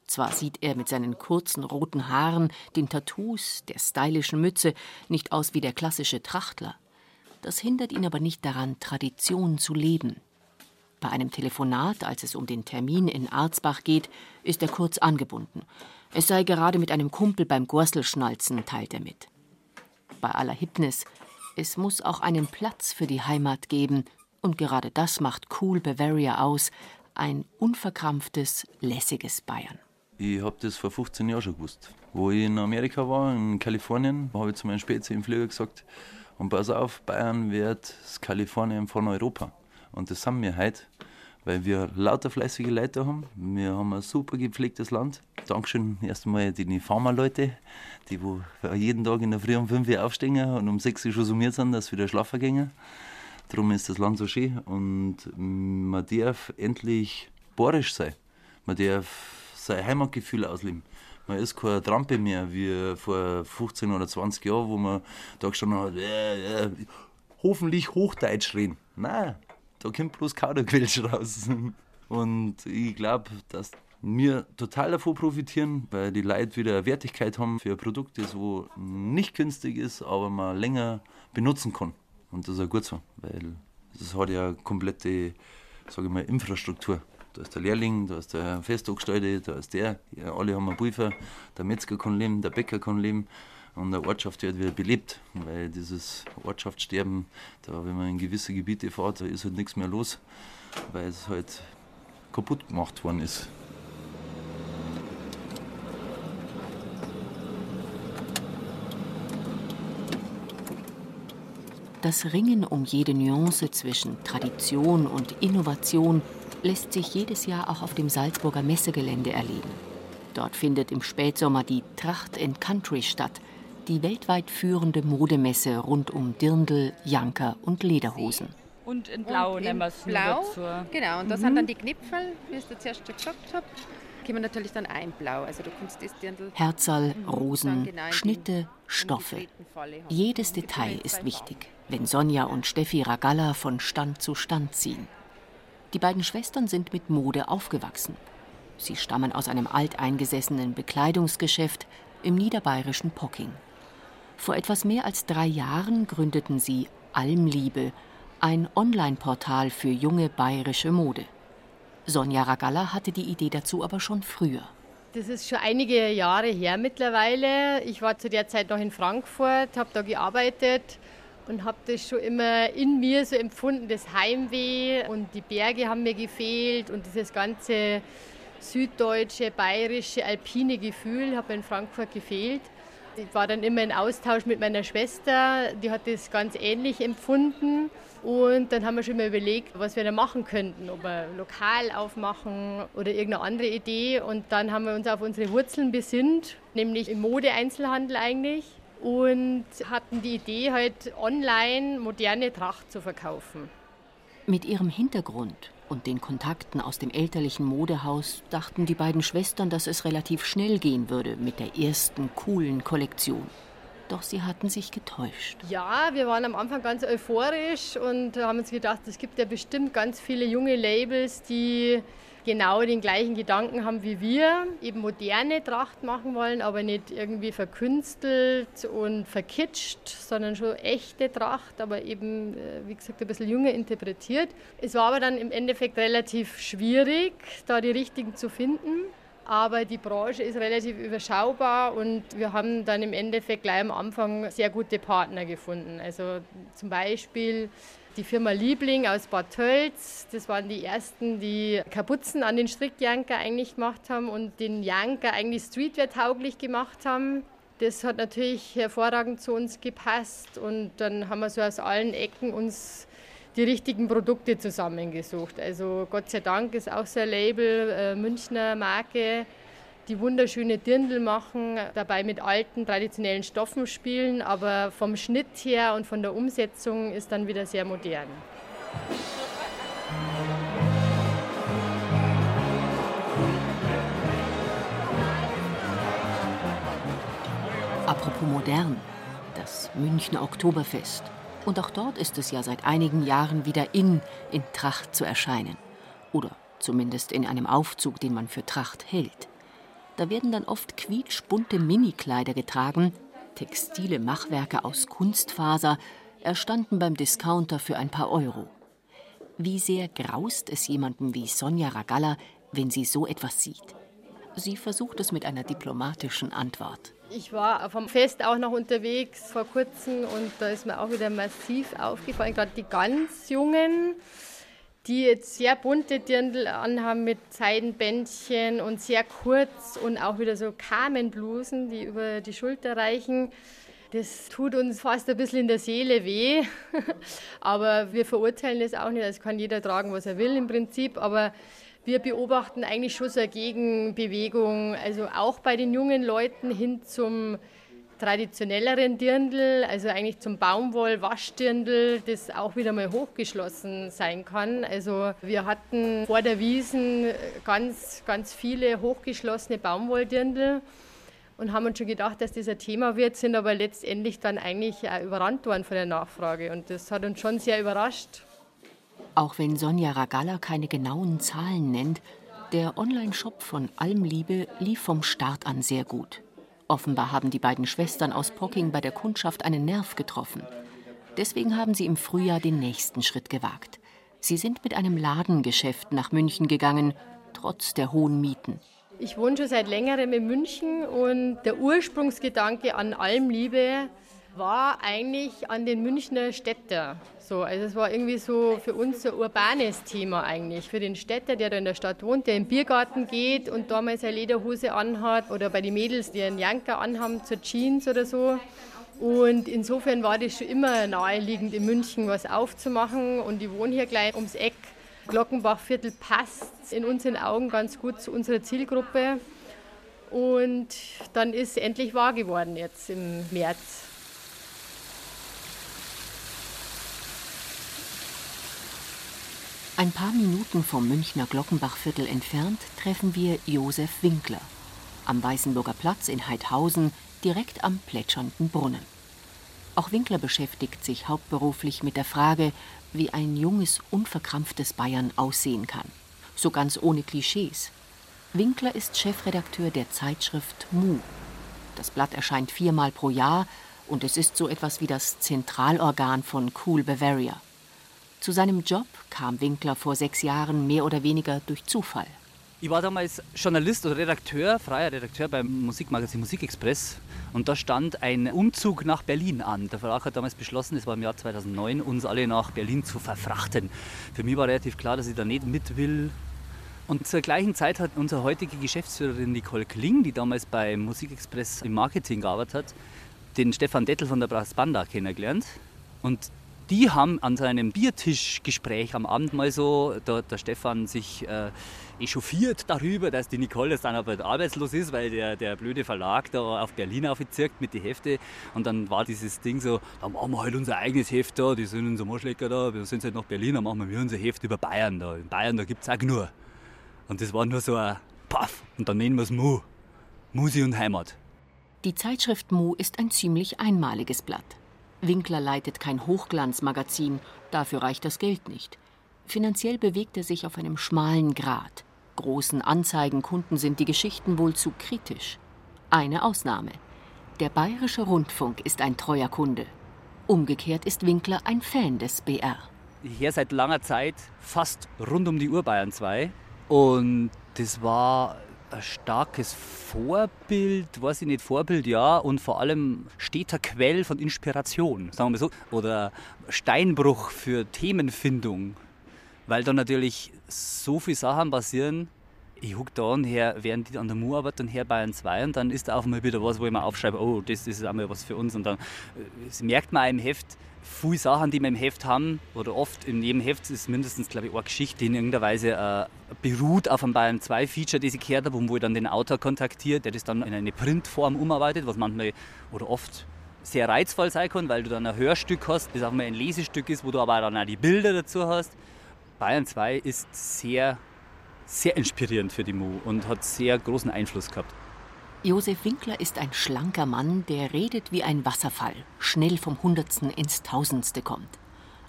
Zwar sieht er mit seinen kurzen roten Haaren, den Tattoos, der stylischen Mütze nicht aus wie der klassische Trachtler. Das hindert ihn aber nicht daran, Tradition zu leben. Bei einem Telefonat, als es um den Termin in Arzbach geht, ist er kurz angebunden. Es sei gerade mit einem Kumpel beim Gorselschnalzen, teilt er mit. Bei aller Hipness, es muss auch einen Platz für die Heimat geben, und gerade das macht Cool Bavaria aus, ein unverkrampftes, lässiges Bayern. Ich habe das vor 15 Jahren schon gewusst. Wo ich in Amerika war, in Kalifornien, habe ich zu meinem Spezi im Flieger gesagt, und pass auf, Bayern wird das Kalifornien von Europa. Und das sind wir heute, weil wir lauter fleißige Leute haben. Wir haben ein super gepflegtes Land. Dankeschön erstmal den Pharma-Leute, die wo jeden Tag in der Früh um 5 Uhr aufstehen und um 6 Uhr schon summiert sind, dass wieder schlafen gehen. Darum ist das Land so schön und man darf endlich borisch sein. Man darf sein Heimatgefühl ausleben. Man ist keine Trampe mehr wie vor 15 oder 20 Jahren, wo man da gestanden hat, äh, äh, hoffentlich Hochdeutsch reden. Nein, da kommt bloß Kauderquelsch raus. Und ich glaube, dass wir total davon profitieren, weil die Leute wieder Wertigkeit haben für ein Produkt, das wo nicht günstig ist, aber man länger benutzen kann. Und das ist auch gut so, weil es hat ja komplette, sage ich mal, Infrastruktur da ist der Lehrling, da ist der Festangestellte, da ist der, ja, alle haben einen Pulver, der Metzger kann leben, der Bäcker kann leben und der Ortschaft wird wieder belebt, weil dieses Ortschaftssterben, da wenn man in gewisse Gebiete fährt, da ist halt nichts mehr los, weil es halt kaputt gemacht worden ist. Das Ringen um jede Nuance zwischen Tradition und Innovation lässt sich jedes Jahr auch auf dem Salzburger Messegelände erleben. Dort findet im Spätsommer die Tracht and Country statt, die weltweit führende Modemesse rund um Dirndl, Janker und Lederhosen. Und in Blau und nehmen wir es Blau, dazu. Genau, und da mhm. sind dann die Knipfel, wie ich es zuerst schon gesagt habe. Kommen natürlich dann ein Blau. Also du kannst das Dirndl Herzal, mhm. Rosen, genau Schnitte, Stoffe. Jedes Detail ist wichtig, wenn Sonja und Steffi Ragalla von Stand zu Stand ziehen. Die beiden Schwestern sind mit Mode aufgewachsen. Sie stammen aus einem alteingesessenen Bekleidungsgeschäft im niederbayerischen Pocking. Vor etwas mehr als drei Jahren gründeten sie Almliebe, ein Online-Portal für junge bayerische Mode. Sonja Ragalla hatte die Idee dazu aber schon früher. Das ist schon einige Jahre her mittlerweile. Ich war zu der Zeit noch in Frankfurt, habe da gearbeitet und habe das schon immer in mir so empfunden, das Heimweh und die Berge haben mir gefehlt und dieses ganze süddeutsche, bayerische, alpine Gefühl mir in Frankfurt gefehlt. Ich war dann immer in Austausch mit meiner Schwester, die hat das ganz ähnlich empfunden. Und dann haben wir schon mal überlegt, was wir da machen könnten, ob wir lokal aufmachen oder irgendeine andere Idee. Und dann haben wir uns auf unsere Wurzeln besinnt, nämlich im Mode-Einzelhandel eigentlich. Und hatten die Idee, halt online moderne Tracht zu verkaufen. Mit ihrem Hintergrund und den Kontakten aus dem elterlichen Modehaus dachten die beiden Schwestern, dass es relativ schnell gehen würde mit der ersten coolen Kollektion. Doch sie hatten sich getäuscht. Ja, wir waren am Anfang ganz euphorisch und haben uns gedacht, es gibt ja bestimmt ganz viele junge Labels, die genau den gleichen Gedanken haben wie wir, eben moderne Tracht machen wollen, aber nicht irgendwie verkünstelt und verkitscht, sondern schon echte Tracht, aber eben, äh, wie gesagt, ein bisschen jünger interpretiert. Es war aber dann im Endeffekt relativ schwierig, da die richtigen zu finden. Aber die Branche ist relativ überschaubar und wir haben dann im Endeffekt gleich am Anfang sehr gute Partner gefunden. Also zum Beispiel die Firma Liebling aus Bad Tölz. Das waren die ersten, die Kapuzen an den Strickjanker eigentlich gemacht haben und den Janker eigentlich streetwear-tauglich gemacht haben. Das hat natürlich hervorragend zu uns gepasst und dann haben wir so aus allen Ecken uns die richtigen Produkte zusammengesucht. Also Gott sei Dank ist auch so ein Label, äh, Münchner Marke, die wunderschöne Dirndl machen, dabei mit alten traditionellen Stoffen spielen, aber vom Schnitt her und von der Umsetzung ist dann wieder sehr modern. Apropos modern, das Münchner Oktoberfest. Und auch dort ist es ja seit einigen Jahren wieder in, in Tracht zu erscheinen. Oder zumindest in einem Aufzug, den man für Tracht hält. Da werden dann oft quietschbunte Minikleider getragen, textile Machwerke aus Kunstfaser, erstanden beim Discounter für ein paar Euro. Wie sehr graust es jemandem wie Sonja Ragalla, wenn sie so etwas sieht? Sie versucht es mit einer diplomatischen Antwort. Ich war vom Fest auch noch unterwegs vor kurzem und da ist mir auch wieder massiv aufgefallen, gerade die ganz Jungen die jetzt sehr bunte Dirndl anhaben mit Seidenbändchen und sehr kurz und auch wieder so Kamenblusen, die über die Schulter reichen. Das tut uns fast ein bisschen in der Seele weh, aber wir verurteilen das auch nicht. Es kann jeder tragen, was er will im Prinzip, aber wir beobachten eigentlich schon so eine Gegenbewegung, also auch bei den jungen Leuten hin zum traditionelleren Dirndl, also eigentlich zum Baumwoll-Waschdirndl, das auch wieder mal hochgeschlossen sein kann. Also wir hatten vor der Wiesen ganz, ganz viele hochgeschlossene Baumwolldirndl und haben uns schon gedacht, dass das ein Thema wird, sind aber letztendlich dann eigentlich auch überrannt worden von der Nachfrage und das hat uns schon sehr überrascht. Auch wenn Sonja Ragalla keine genauen Zahlen nennt, der Online-Shop von Almliebe lief vom Start an sehr gut. Offenbar haben die beiden Schwestern aus Pocking bei der Kundschaft einen Nerv getroffen. Deswegen haben sie im Frühjahr den nächsten Schritt gewagt. Sie sind mit einem Ladengeschäft nach München gegangen, trotz der hohen Mieten. Ich wohne schon seit längerem in München und der Ursprungsgedanke an Almliebe war eigentlich an den Münchner Städter. So, also es war irgendwie so für uns ein urbanes Thema eigentlich. Für den Städter, der da in der Stadt wohnt, der im Biergarten geht und da mal seine Lederhose anhat oder bei den Mädels, die einen Janker anhaben zur Jeans oder so. Und insofern war das schon immer naheliegend, in München was aufzumachen. Und ich wohne hier gleich ums Eck. Glockenbachviertel passt in unseren Augen ganz gut zu unserer Zielgruppe. Und dann ist es endlich wahr geworden jetzt im März. Ein paar Minuten vom Münchner Glockenbachviertel entfernt treffen wir Josef Winkler am Weißenburger Platz in Heidhausen, direkt am plätschernden Brunnen. Auch Winkler beschäftigt sich hauptberuflich mit der Frage, wie ein junges, unverkrampftes Bayern aussehen kann. So ganz ohne Klischees. Winkler ist Chefredakteur der Zeitschrift Mu. Das Blatt erscheint viermal pro Jahr und es ist so etwas wie das Zentralorgan von Cool Bavaria. Zu seinem Job kam Winkler vor sechs Jahren mehr oder weniger durch Zufall. Ich war damals Journalist oder Redakteur, freier Redakteur beim Musikmagazin Musikexpress. Und da stand ein Umzug nach Berlin an. Der Verlag hat damals beschlossen, das war im Jahr 2009, uns alle nach Berlin zu verfrachten. Für mich war relativ klar, dass ich da nicht mit will. Und zur gleichen Zeit hat unsere heutige Geschäftsführerin Nicole Kling, die damals bei Musikexpress im Marketing gearbeitet hat, den Stefan Dettel von der Brassbanda kennengelernt. Und die haben an seinem Biertischgespräch am Abend mal so, da der Stefan sich äh, echauffiert darüber, dass die Nicole jetzt dann aber arbeitslos ist, weil der, der blöde Verlag da auf Berlin aufgezirkt mit den Hefte. Und dann war dieses Ding so, da machen wir halt unser eigenes Heft da, die sind unser Marschlecker da, wir sind halt nach Berlin, dann machen wir unser Heft über Bayern da. In Bayern, da gibt es auch nur. Und das war nur so ein Paff. Und dann nennen wir es Mu. Musi und Heimat. Die Zeitschrift Mu ist ein ziemlich einmaliges Blatt. Winkler leitet kein Hochglanzmagazin, dafür reicht das Geld nicht. Finanziell bewegt er sich auf einem schmalen Grat. Großen Anzeigenkunden sind die Geschichten wohl zu kritisch. Eine Ausnahme. Der Bayerische Rundfunk ist ein treuer Kunde. Umgekehrt ist Winkler ein Fan des BR. Höre seit langer Zeit fast rund um die Uhr Bayern 2. Und das war ein starkes Vorbild, weiß ich nicht, Vorbild ja, und vor allem steter Quell von Inspiration, sagen wir so, oder Steinbruch für Themenfindung, weil da natürlich so viele Sachen passieren. Ich huck da und her, während die an der Mu arbeiten, her Bayern 2 und dann ist da auch mal wieder was, wo ich mir aufschreibe, oh, das, ist einmal was für uns und dann das merkt man im Heft, viele Sachen, die wir im Heft haben, oder oft in jedem Heft ist mindestens, glaube ich, eine Geschichte, die in irgendeiner Weise äh, beruht auf einem Bayern 2 Feature, das ich gehört habe, wo ich dann den Autor kontaktiert, der das dann in eine Printform umarbeitet, was manchmal oder oft sehr reizvoll sein kann, weil du dann ein Hörstück hast, das auch mal ein Lesestück ist, wo du aber dann auch die Bilder dazu hast. Bayern 2 ist sehr, sehr inspirierend für die Mu und hat sehr großen Einfluss gehabt. Josef Winkler ist ein schlanker Mann, der redet wie ein Wasserfall, schnell vom Hundertsten ins Tausendste kommt.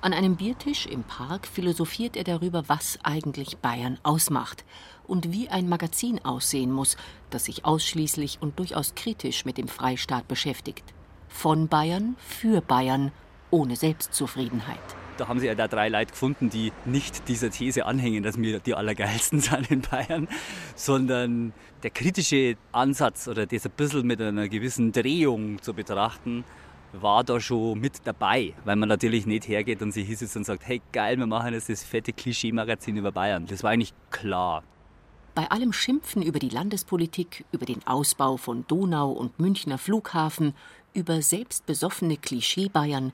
An einem Biertisch im Park philosophiert er darüber, was eigentlich Bayern ausmacht und wie ein Magazin aussehen muss, das sich ausschließlich und durchaus kritisch mit dem Freistaat beschäftigt. Von Bayern für Bayern ohne Selbstzufriedenheit. Da haben sie ja da drei Leute gefunden, die nicht dieser These anhängen, dass wir die Allergeilsten sind in Bayern, sondern der kritische Ansatz oder das ein bisschen mit einer gewissen Drehung zu betrachten, war da schon mit dabei, weil man natürlich nicht hergeht und sich hinsetzt und sagt, hey geil, wir machen jetzt das fette Klischee-Magazin über Bayern. Das war eigentlich klar. Bei allem Schimpfen über die Landespolitik, über den Ausbau von Donau und Münchner Flughafen, über selbstbesoffene Klischee-Bayern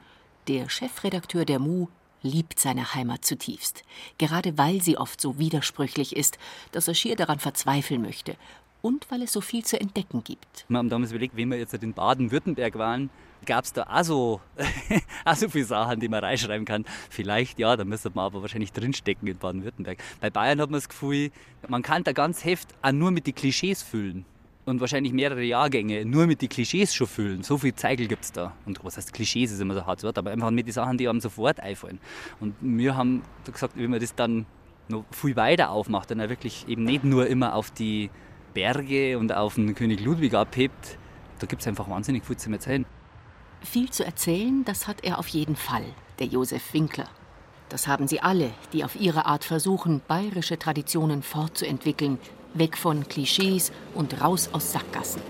der Chefredakteur der Mu liebt seine Heimat zutiefst, gerade weil sie oft so widersprüchlich ist, dass er schier daran verzweifeln möchte und weil es so viel zu entdecken gibt. Wir haben damals überlegt, wenn wir jetzt in Baden-Württemberg waren, gab es da auch so, auch so viele Sachen, die man reinschreiben kann. Vielleicht ja, da müsste man aber wahrscheinlich drinstecken in Baden-Württemberg. Bei Bayern hat man das Gefühl, man kann da ganz Heft auch nur mit den Klischees füllen und wahrscheinlich mehrere Jahrgänge nur mit den Klischees schon füllen. So viel Zeigel gibt es da. Und was heißt Klischees, ist immer so hart Wort, aber einfach mit den Sachen, die einem sofort einfallen. Und wir haben gesagt, wenn man das dann noch viel weiter aufmacht, dann wirklich eben nicht nur immer auf die Berge und auf den König Ludwig abhebt, da gibt es einfach wahnsinnig viel zu erzählen. Viel zu erzählen, das hat er auf jeden Fall, der Josef Winkler. Das haben sie alle, die auf ihre Art versuchen, bayerische Traditionen fortzuentwickeln, weg von Klischees und raus aus Sackgassen.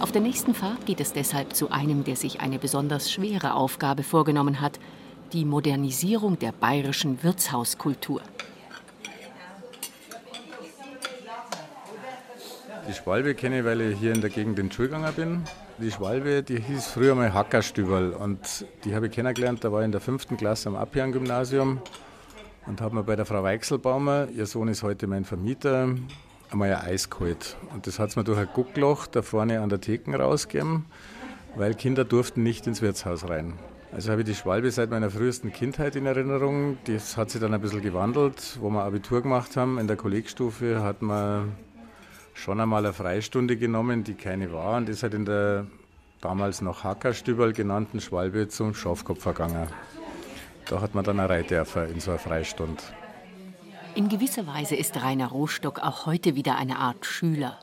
Auf der nächsten Fahrt geht es deshalb zu einem, der sich eine besonders schwere Aufgabe vorgenommen hat, die Modernisierung der bayerischen Wirtshauskultur. Die Schwalbe kenne ich, weil ich hier in der Gegend in Schulganger bin. Die Schwalbe, die hieß früher mal Hackerstüberl und die habe ich kennengelernt, da war ich in der fünften Klasse am Abjahren-Gymnasium und habe mir bei der Frau Weichselbaumer, ihr Sohn ist heute mein Vermieter, einmal ein Eis geholt. Und das hat es mir durch ein Guckloch da vorne an der Theken rausgegeben, weil Kinder durften nicht ins Wirtshaus rein. Also habe ich die Schwalbe seit meiner frühesten Kindheit in Erinnerung. Das hat sich dann ein bisschen gewandelt. Wo wir Abitur gemacht haben, in der Kollegstufe, hat man schon einmal eine Freistunde genommen, die keine war. Und ist halt in der damals noch Hackerstübel genannten Schwalbe zum Schafkopf vergangen. Da hat man dann eine Reitdörfer in so einer Freistunde. In gewisser Weise ist Rainer Rostock auch heute wieder eine Art Schüler.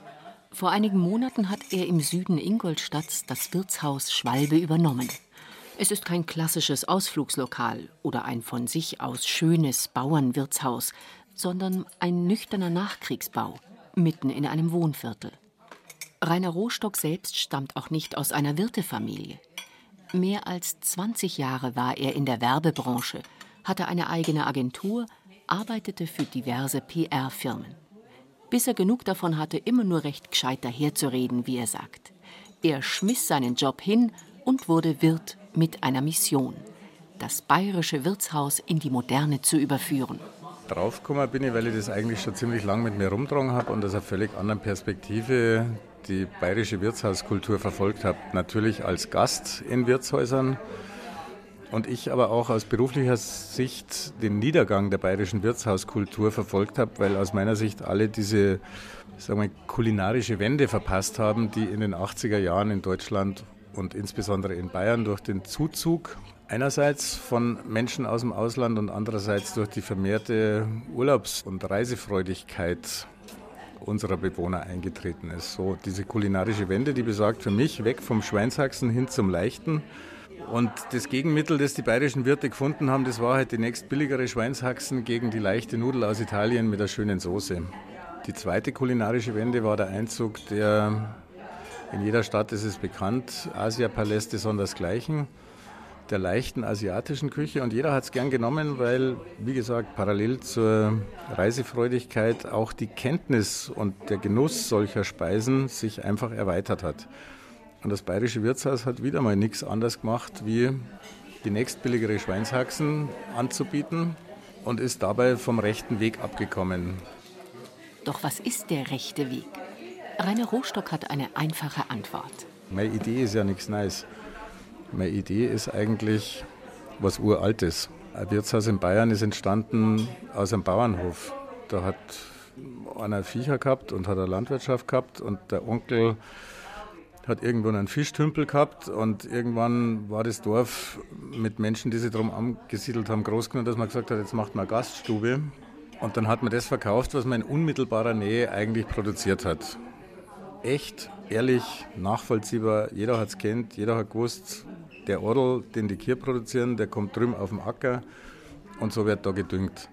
Vor einigen Monaten hat er im Süden Ingolstadts das Wirtshaus Schwalbe übernommen. Es ist kein klassisches Ausflugslokal oder ein von sich aus schönes Bauernwirtshaus, sondern ein nüchterner Nachkriegsbau mitten in einem Wohnviertel. Rainer Rostock selbst stammt auch nicht aus einer Wirtefamilie. Mehr als 20 Jahre war er in der Werbebranche, hatte eine eigene Agentur, arbeitete für diverse PR-Firmen. Bis er genug davon hatte, immer nur recht gescheit daherzureden, wie er sagt. Er schmiss seinen Job hin und wurde Wirt mit einer Mission: das bayerische Wirtshaus in die Moderne zu überführen. Draufgekommen bin ich, weil ich das eigentlich schon ziemlich lang mit mir rumgetragen habe und aus einer völlig anderen Perspektive die bayerische Wirtshauskultur verfolgt habe. Natürlich als Gast in Wirtshäusern und ich aber auch aus beruflicher Sicht den Niedergang der bayerischen Wirtshauskultur verfolgt habe, weil aus meiner Sicht alle diese sagen wir, kulinarische Wende verpasst haben, die in den 80er Jahren in Deutschland und insbesondere in Bayern durch den Zuzug einerseits von Menschen aus dem Ausland und andererseits durch die vermehrte Urlaubs- und Reisefreudigkeit unserer Bewohner eingetreten ist. So diese kulinarische Wende, die besagt für mich weg vom Schweinshaxen hin zum Leichten. Und das Gegenmittel, das die bayerischen Wirte gefunden haben, das war halt die nächst billigere Schweinshaxen gegen die leichte Nudel aus Italien mit einer schönen Soße. Die zweite kulinarische Wende war der Einzug der, in jeder Stadt ist es bekannt, Asia-Paläste sondersgleichen der leichten asiatischen Küche und jeder hat es gern genommen, weil, wie gesagt, parallel zur Reisefreudigkeit auch die Kenntnis und der Genuss solcher Speisen sich einfach erweitert hat. Und das bayerische Wirtshaus hat wieder mal nichts anderes gemacht, wie die nächstbilligere Schweinshaxen anzubieten und ist dabei vom rechten Weg abgekommen. Doch was ist der rechte Weg? Rainer Rostock hat eine einfache Antwort. Meine Idee ist ja nichts Neues. Meine Idee ist eigentlich was Uraltes. Ein Wirtshaus in Bayern ist entstanden aus einem Bauernhof. Da hat einer Viecher gehabt und hat eine Landwirtschaft gehabt und der Onkel hat irgendwo einen Fischtümpel gehabt und irgendwann war das Dorf mit Menschen, die sich darum angesiedelt haben, groß genug, dass man gesagt hat, jetzt macht man eine Gaststube. Und dann hat man das verkauft, was man in unmittelbarer Nähe eigentlich produziert hat. Echt, ehrlich, nachvollziehbar, jeder hat es kennt, jeder hat gewusst, der Odel, den die Kier produzieren, der kommt drüben auf dem Acker und so wird da gedüngt.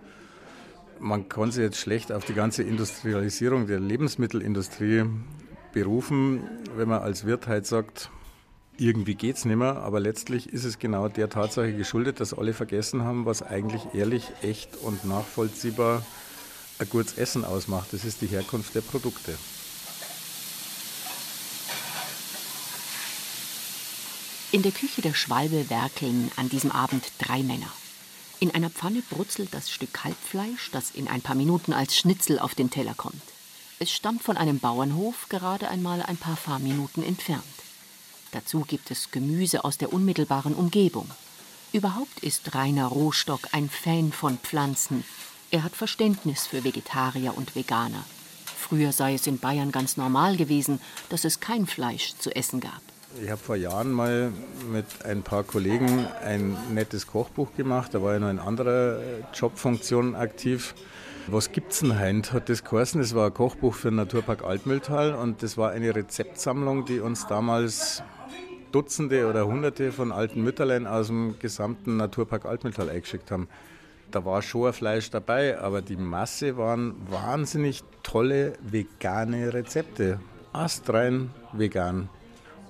Man kann sich jetzt schlecht auf die ganze Industrialisierung der Lebensmittelindustrie berufen, wenn man als Wirt halt sagt, irgendwie geht es nicht mehr, aber letztlich ist es genau der Tatsache geschuldet, dass alle vergessen haben, was eigentlich ehrlich, echt und nachvollziehbar ein gutes Essen ausmacht. Das ist die Herkunft der Produkte. In der Küche der Schwalbe werkeln an diesem Abend drei Männer. In einer Pfanne brutzelt das Stück Kalbfleisch, das in ein paar Minuten als Schnitzel auf den Teller kommt. Es stammt von einem Bauernhof, gerade einmal ein paar Fahrminuten entfernt. Dazu gibt es Gemüse aus der unmittelbaren Umgebung. Überhaupt ist Rainer Rohstock ein Fan von Pflanzen. Er hat Verständnis für Vegetarier und Veganer. Früher sei es in Bayern ganz normal gewesen, dass es kein Fleisch zu essen gab. Ich habe vor Jahren mal mit ein paar Kollegen ein nettes Kochbuch gemacht. Da war ich noch in anderer Jobfunktion aktiv. Was gibt's denn heint? Hat das geheißen? Das war ein Kochbuch für den Naturpark Altmühltal und das war eine Rezeptsammlung, die uns damals Dutzende oder Hunderte von alten Mütterlein aus dem gesamten Naturpark Altmühltal eingeschickt haben. Da war schon ein Fleisch dabei, aber die Masse waren wahnsinnig tolle vegane Rezepte. Astrein vegan.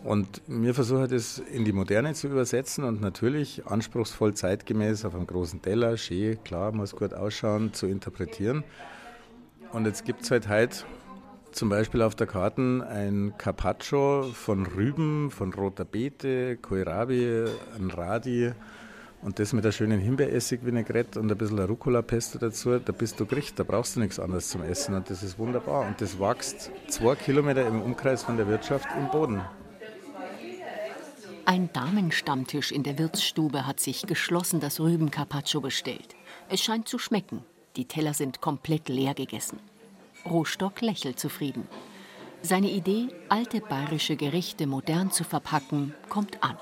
Und wir versuchen das in die Moderne zu übersetzen und natürlich anspruchsvoll zeitgemäß auf einem großen Teller, schön, klar, muss gut ausschauen, zu interpretieren. Und jetzt gibt es halt heute zum Beispiel auf der Karte ein Carpaccio von Rüben, von roter Beete, Kohlrabi, ein Radi und das mit einer schönen Himbeeressig-Vinaigrette und ein bisschen Rucola-Pesto dazu. Da bist du gericht, da brauchst du nichts anderes zum Essen und das ist wunderbar. Und das wächst zwei Kilometer im Umkreis von der Wirtschaft im Boden. Ein Damenstammtisch in der Wirtsstube hat sich geschlossen das Rüben-Carpaccio bestellt. Es scheint zu schmecken. Die Teller sind komplett leer gegessen. Rostock lächelt zufrieden. Seine Idee, alte bayerische Gerichte modern zu verpacken, kommt an.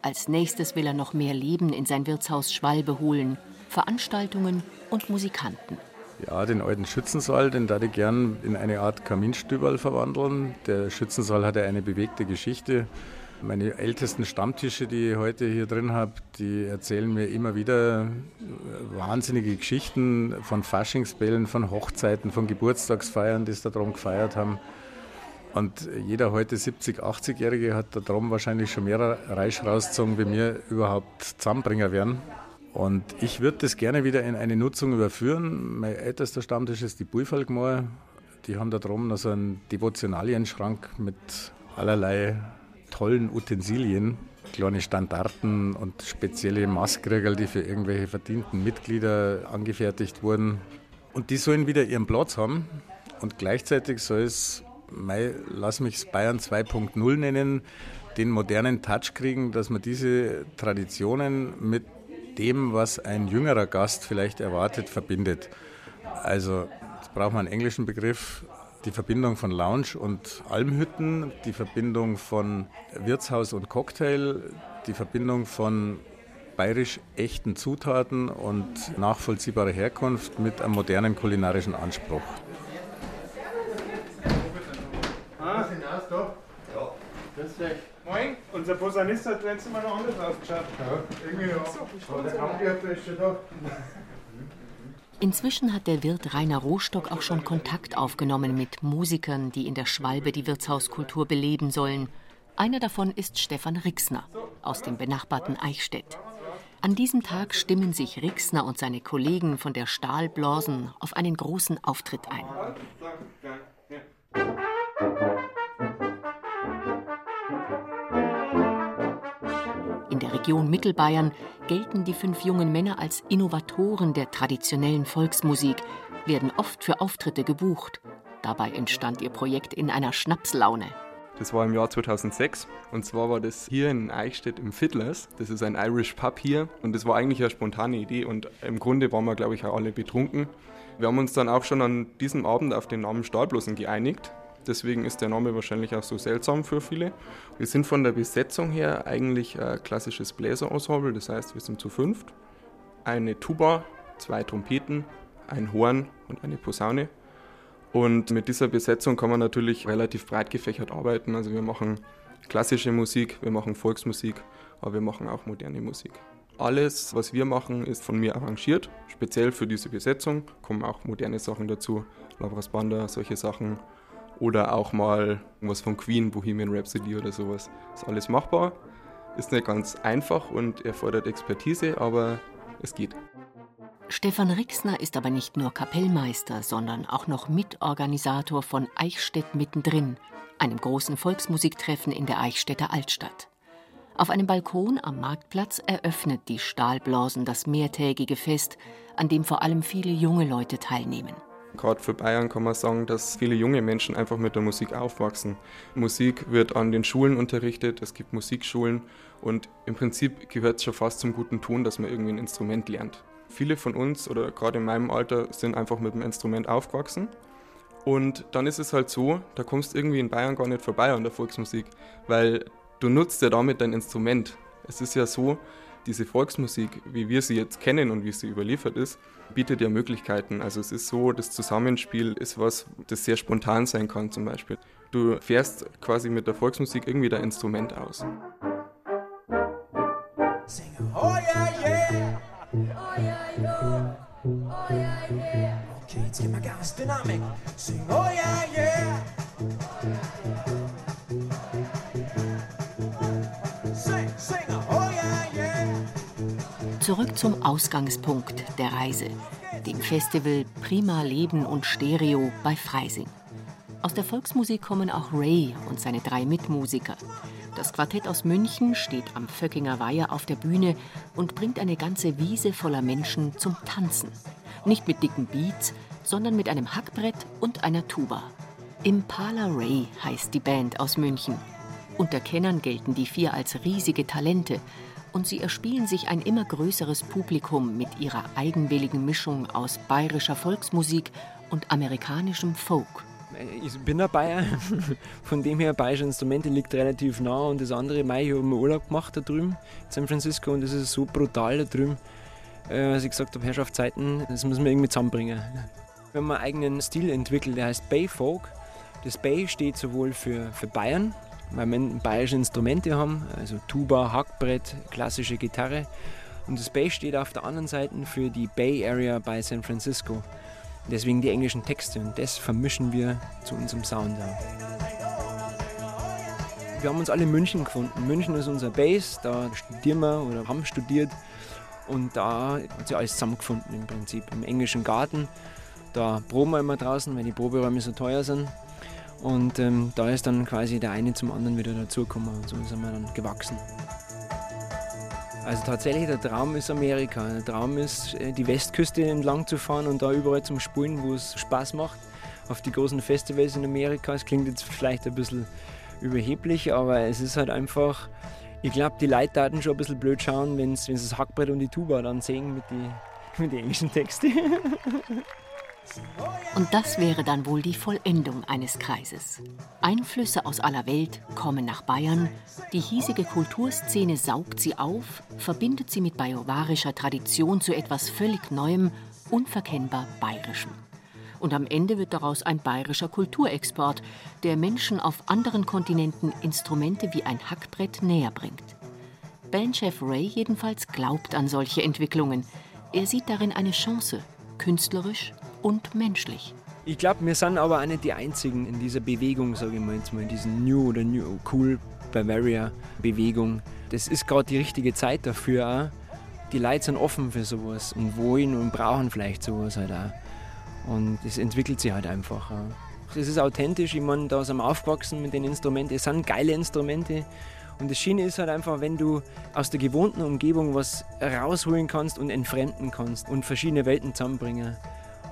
Als nächstes will er noch mehr Leben in sein Wirtshaus Schwalbe holen, Veranstaltungen und Musikanten. Ja, den alten Schützensaal, den würde ich gern in eine Art Kaminstüberl verwandeln. Der Schützensaal hat ja eine bewegte Geschichte. Meine ältesten Stammtische, die ich heute hier drin habe, die erzählen mir immer wieder wahnsinnige Geschichten von Faschingsbällen, von Hochzeiten, von Geburtstagsfeiern, die sie da drum gefeiert haben. Und jeder heute 70-, 80-Jährige hat da drum wahrscheinlich schon mehr Reisch rausgezogen, wie mir überhaupt Zusammenbringer werden. Und ich würde das gerne wieder in eine Nutzung überführen. Mein ältester Stammtisch ist die Buifalkmoor. Die haben da drum noch so einen Devotionalienschrank mit allerlei tollen Utensilien, kleine Standarten und spezielle Maßkriegerl, die für irgendwelche verdienten Mitglieder angefertigt wurden. Und die sollen wieder ihren Platz haben. Und gleichzeitig soll es, mei, lass mich Bayern 2.0 nennen, den modernen Touch kriegen, dass man diese Traditionen mit dem, was ein jüngerer Gast vielleicht erwartet, verbindet. Also, jetzt braucht man einen englischen Begriff, die Verbindung von Lounge und Almhütten, die Verbindung von Wirtshaus und Cocktail, die Verbindung von bayerisch echten Zutaten und nachvollziehbarer Herkunft mit einem modernen kulinarischen Anspruch. Ah, ja. Grüß dich. Moin, unser Posaunist hat letztes Mal noch anders ausgeschaut. Ja, irgendwie ja. Aber der Kampfgärtner ist schon da. Inzwischen hat der Wirt Rainer Rostock auch schon Kontakt aufgenommen mit Musikern, die in der Schwalbe die Wirtshauskultur beleben sollen. Einer davon ist Stefan Rixner aus dem benachbarten Eichstätt. An diesem Tag stimmen sich Rixner und seine Kollegen von der Stahlblasen auf einen großen Auftritt ein. Region Mittelbayern gelten die fünf jungen Männer als Innovatoren der traditionellen Volksmusik, werden oft für Auftritte gebucht. Dabei entstand ihr Projekt in einer Schnapslaune. Das war im Jahr 2006 und zwar war das hier in Eichstätt im Fiddlers. Das ist ein Irish Pub hier und das war eigentlich eine spontane Idee und im Grunde waren wir, glaube ich, auch alle betrunken. Wir haben uns dann auch schon an diesem Abend auf den Namen Stahlblosen geeinigt Deswegen ist der Name wahrscheinlich auch so seltsam für viele. Wir sind von der Besetzung her eigentlich ein klassisches Bläserensemble, das heißt, wir sind zu fünft. Eine Tuba, zwei Trompeten, ein Horn und eine Posaune. Und mit dieser Besetzung kann man natürlich relativ breit gefächert arbeiten. Also wir machen klassische Musik, wir machen Volksmusik, aber wir machen auch moderne Musik. Alles, was wir machen, ist von mir arrangiert, speziell für diese Besetzung. Kommen auch moderne Sachen dazu, Lavras Banda, solche Sachen. Oder auch mal was von Queen, Bohemian Rhapsody oder sowas. Ist alles machbar. Ist nicht ganz einfach und erfordert Expertise, aber es geht. Stefan Rixner ist aber nicht nur Kapellmeister, sondern auch noch Mitorganisator von Eichstätt mittendrin, einem großen Volksmusiktreffen in der Eichstätter Altstadt. Auf einem Balkon am Marktplatz eröffnet die Stahlblasen das mehrtägige Fest, an dem vor allem viele junge Leute teilnehmen. Gerade für Bayern kann man sagen, dass viele junge Menschen einfach mit der Musik aufwachsen. Musik wird an den Schulen unterrichtet, es gibt Musikschulen und im Prinzip gehört es schon fast zum guten Ton, dass man irgendwie ein Instrument lernt. Viele von uns oder gerade in meinem Alter sind einfach mit dem Instrument aufgewachsen. Und dann ist es halt so, da kommst du irgendwie in Bayern gar nicht vorbei an der Volksmusik, weil du nutzt ja damit dein Instrument. Es ist ja so, diese Volksmusik, wie wir sie jetzt kennen und wie sie überliefert ist, bietet ja Möglichkeiten. Also es ist so, das Zusammenspiel ist was, das sehr spontan sein kann zum Beispiel. Du fährst quasi mit der Volksmusik irgendwie dein Instrument aus. Oh yeah, yeah. Oh yeah, yeah. Oh yeah, yeah. Okay, jetzt gehen wir Gas, Dynamik. Sing, oh yeah, yeah. Zurück zum Ausgangspunkt der Reise, dem Festival Prima Leben und Stereo bei Freising. Aus der Volksmusik kommen auch Ray und seine drei Mitmusiker. Das Quartett aus München steht am Vöckinger Weiher auf der Bühne und bringt eine ganze Wiese voller Menschen zum Tanzen. Nicht mit dicken Beats, sondern mit einem Hackbrett und einer Tuba. Impala Ray heißt die Band aus München. Unter Kennern gelten die vier als riesige Talente und sie erspielen sich ein immer größeres Publikum mit ihrer eigenwilligen Mischung aus bayerischer Volksmusik und amerikanischem Folk. Ich bin ein Bayer, von dem her bayerische Instrumente liegt relativ nah und das andere, Mai, ich habe einen Urlaub gemacht da drüben in San Francisco und es ist so brutal da drüben, äh, dass ich gesagt habe, Herrschaftszeiten, das müssen wir irgendwie zusammenbringen. Wir haben einen eigenen Stil entwickelt, der heißt Bay Folk. Das Bay steht sowohl für, für Bayern, weil wir bayerische Instrumente haben, also Tuba, Hackbrett, klassische Gitarre. Und das Bay steht auf der anderen Seite für die Bay Area bei San Francisco. Deswegen die englischen Texte und das vermischen wir zu unserem Sound. Wir haben uns alle in München gefunden. München ist unser Base, da studieren wir oder haben studiert. Und da hat sich alles zusammengefunden im Prinzip. Im englischen Garten, da proben wir immer draußen, weil die Proberäume so teuer sind. Und ähm, da ist dann quasi der eine zum anderen wieder dazugekommen und so sind wir dann gewachsen. Also tatsächlich, der Traum ist Amerika. Der Traum ist, äh, die Westküste entlang zu fahren und da überall zum Spulen, wo es Spaß macht. Auf die großen Festivals in Amerika. Es klingt jetzt vielleicht ein bisschen überheblich, aber es ist halt einfach, ich glaube, die Leute taten schon ein bisschen blöd schauen, wenn sie das Hackbrett und die Tuba dann singen mit den mit die englischen Texten. Und das wäre dann wohl die Vollendung eines Kreises. Einflüsse aus aller Welt kommen nach Bayern, die hiesige Kulturszene saugt sie auf, verbindet sie mit bajovarischer Tradition zu etwas völlig Neuem, unverkennbar Bayerischem. Und am Ende wird daraus ein bayerischer Kulturexport, der Menschen auf anderen Kontinenten Instrumente wie ein Hackbrett näher bringt. Bandchef Ray jedenfalls glaubt an solche Entwicklungen. Er sieht darin eine Chance, künstlerisch und menschlich. Ich glaube, wir sind aber auch nicht die Einzigen in dieser Bewegung, sage ich mal jetzt mal, in diesen New oder New Cool Bavaria Bewegung. Das ist gerade die richtige Zeit dafür auch. Die Leute sind offen für sowas und wollen und brauchen vielleicht sowas halt auch. Und es entwickelt sich halt einfach. Es ist authentisch, ich meine, da sind wir aufgewachsen mit den Instrumenten. Es sind geile Instrumente. Und das Schöne ist halt einfach, wenn du aus der gewohnten Umgebung was rausholen kannst und entfremden kannst und verschiedene Welten zusammenbringen.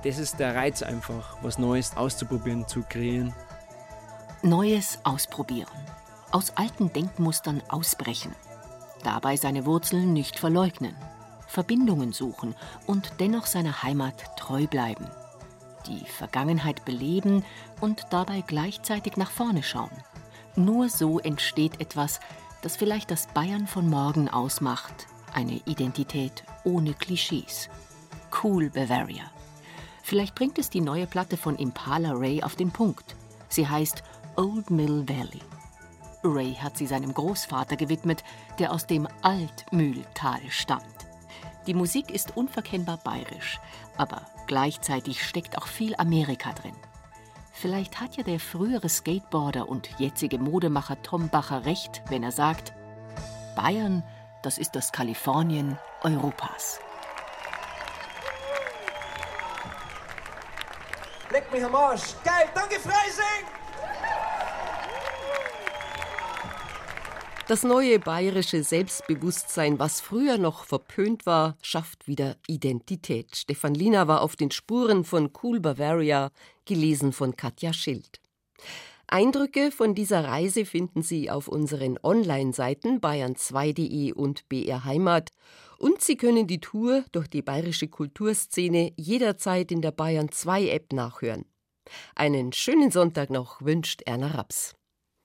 Das ist der Reiz einfach, was Neues auszuprobieren, zu kreieren. Neues ausprobieren. Aus alten Denkmustern ausbrechen. Dabei seine Wurzeln nicht verleugnen. Verbindungen suchen und dennoch seiner Heimat treu bleiben die Vergangenheit beleben und dabei gleichzeitig nach vorne schauen. Nur so entsteht etwas, das vielleicht das Bayern von morgen ausmacht, eine Identität ohne Klischees. Cool Bavaria. Vielleicht bringt es die neue Platte von Impala Ray auf den Punkt. Sie heißt Old Mill Valley. Ray hat sie seinem Großvater gewidmet, der aus dem Altmühltal stammt. Die Musik ist unverkennbar bayerisch, aber gleichzeitig steckt auch viel Amerika drin. Vielleicht hat ja der frühere Skateboarder und jetzige Modemacher Tom Bacher recht, wenn er sagt, Bayern, das ist das Kalifornien Europas. Leck mich am Arsch. Geil, danke Freising! Das neue bayerische Selbstbewusstsein, was früher noch verpönt war, schafft wieder Identität. Stefan Lina war auf den Spuren von Cool Bavaria, gelesen von Katja Schild. Eindrücke von dieser Reise finden Sie auf unseren Online-Seiten bayern2.de und BR Heimat und Sie können die Tour durch die bayerische Kulturszene jederzeit in der Bayern 2 App nachhören. Einen schönen Sonntag noch wünscht Erna Raps.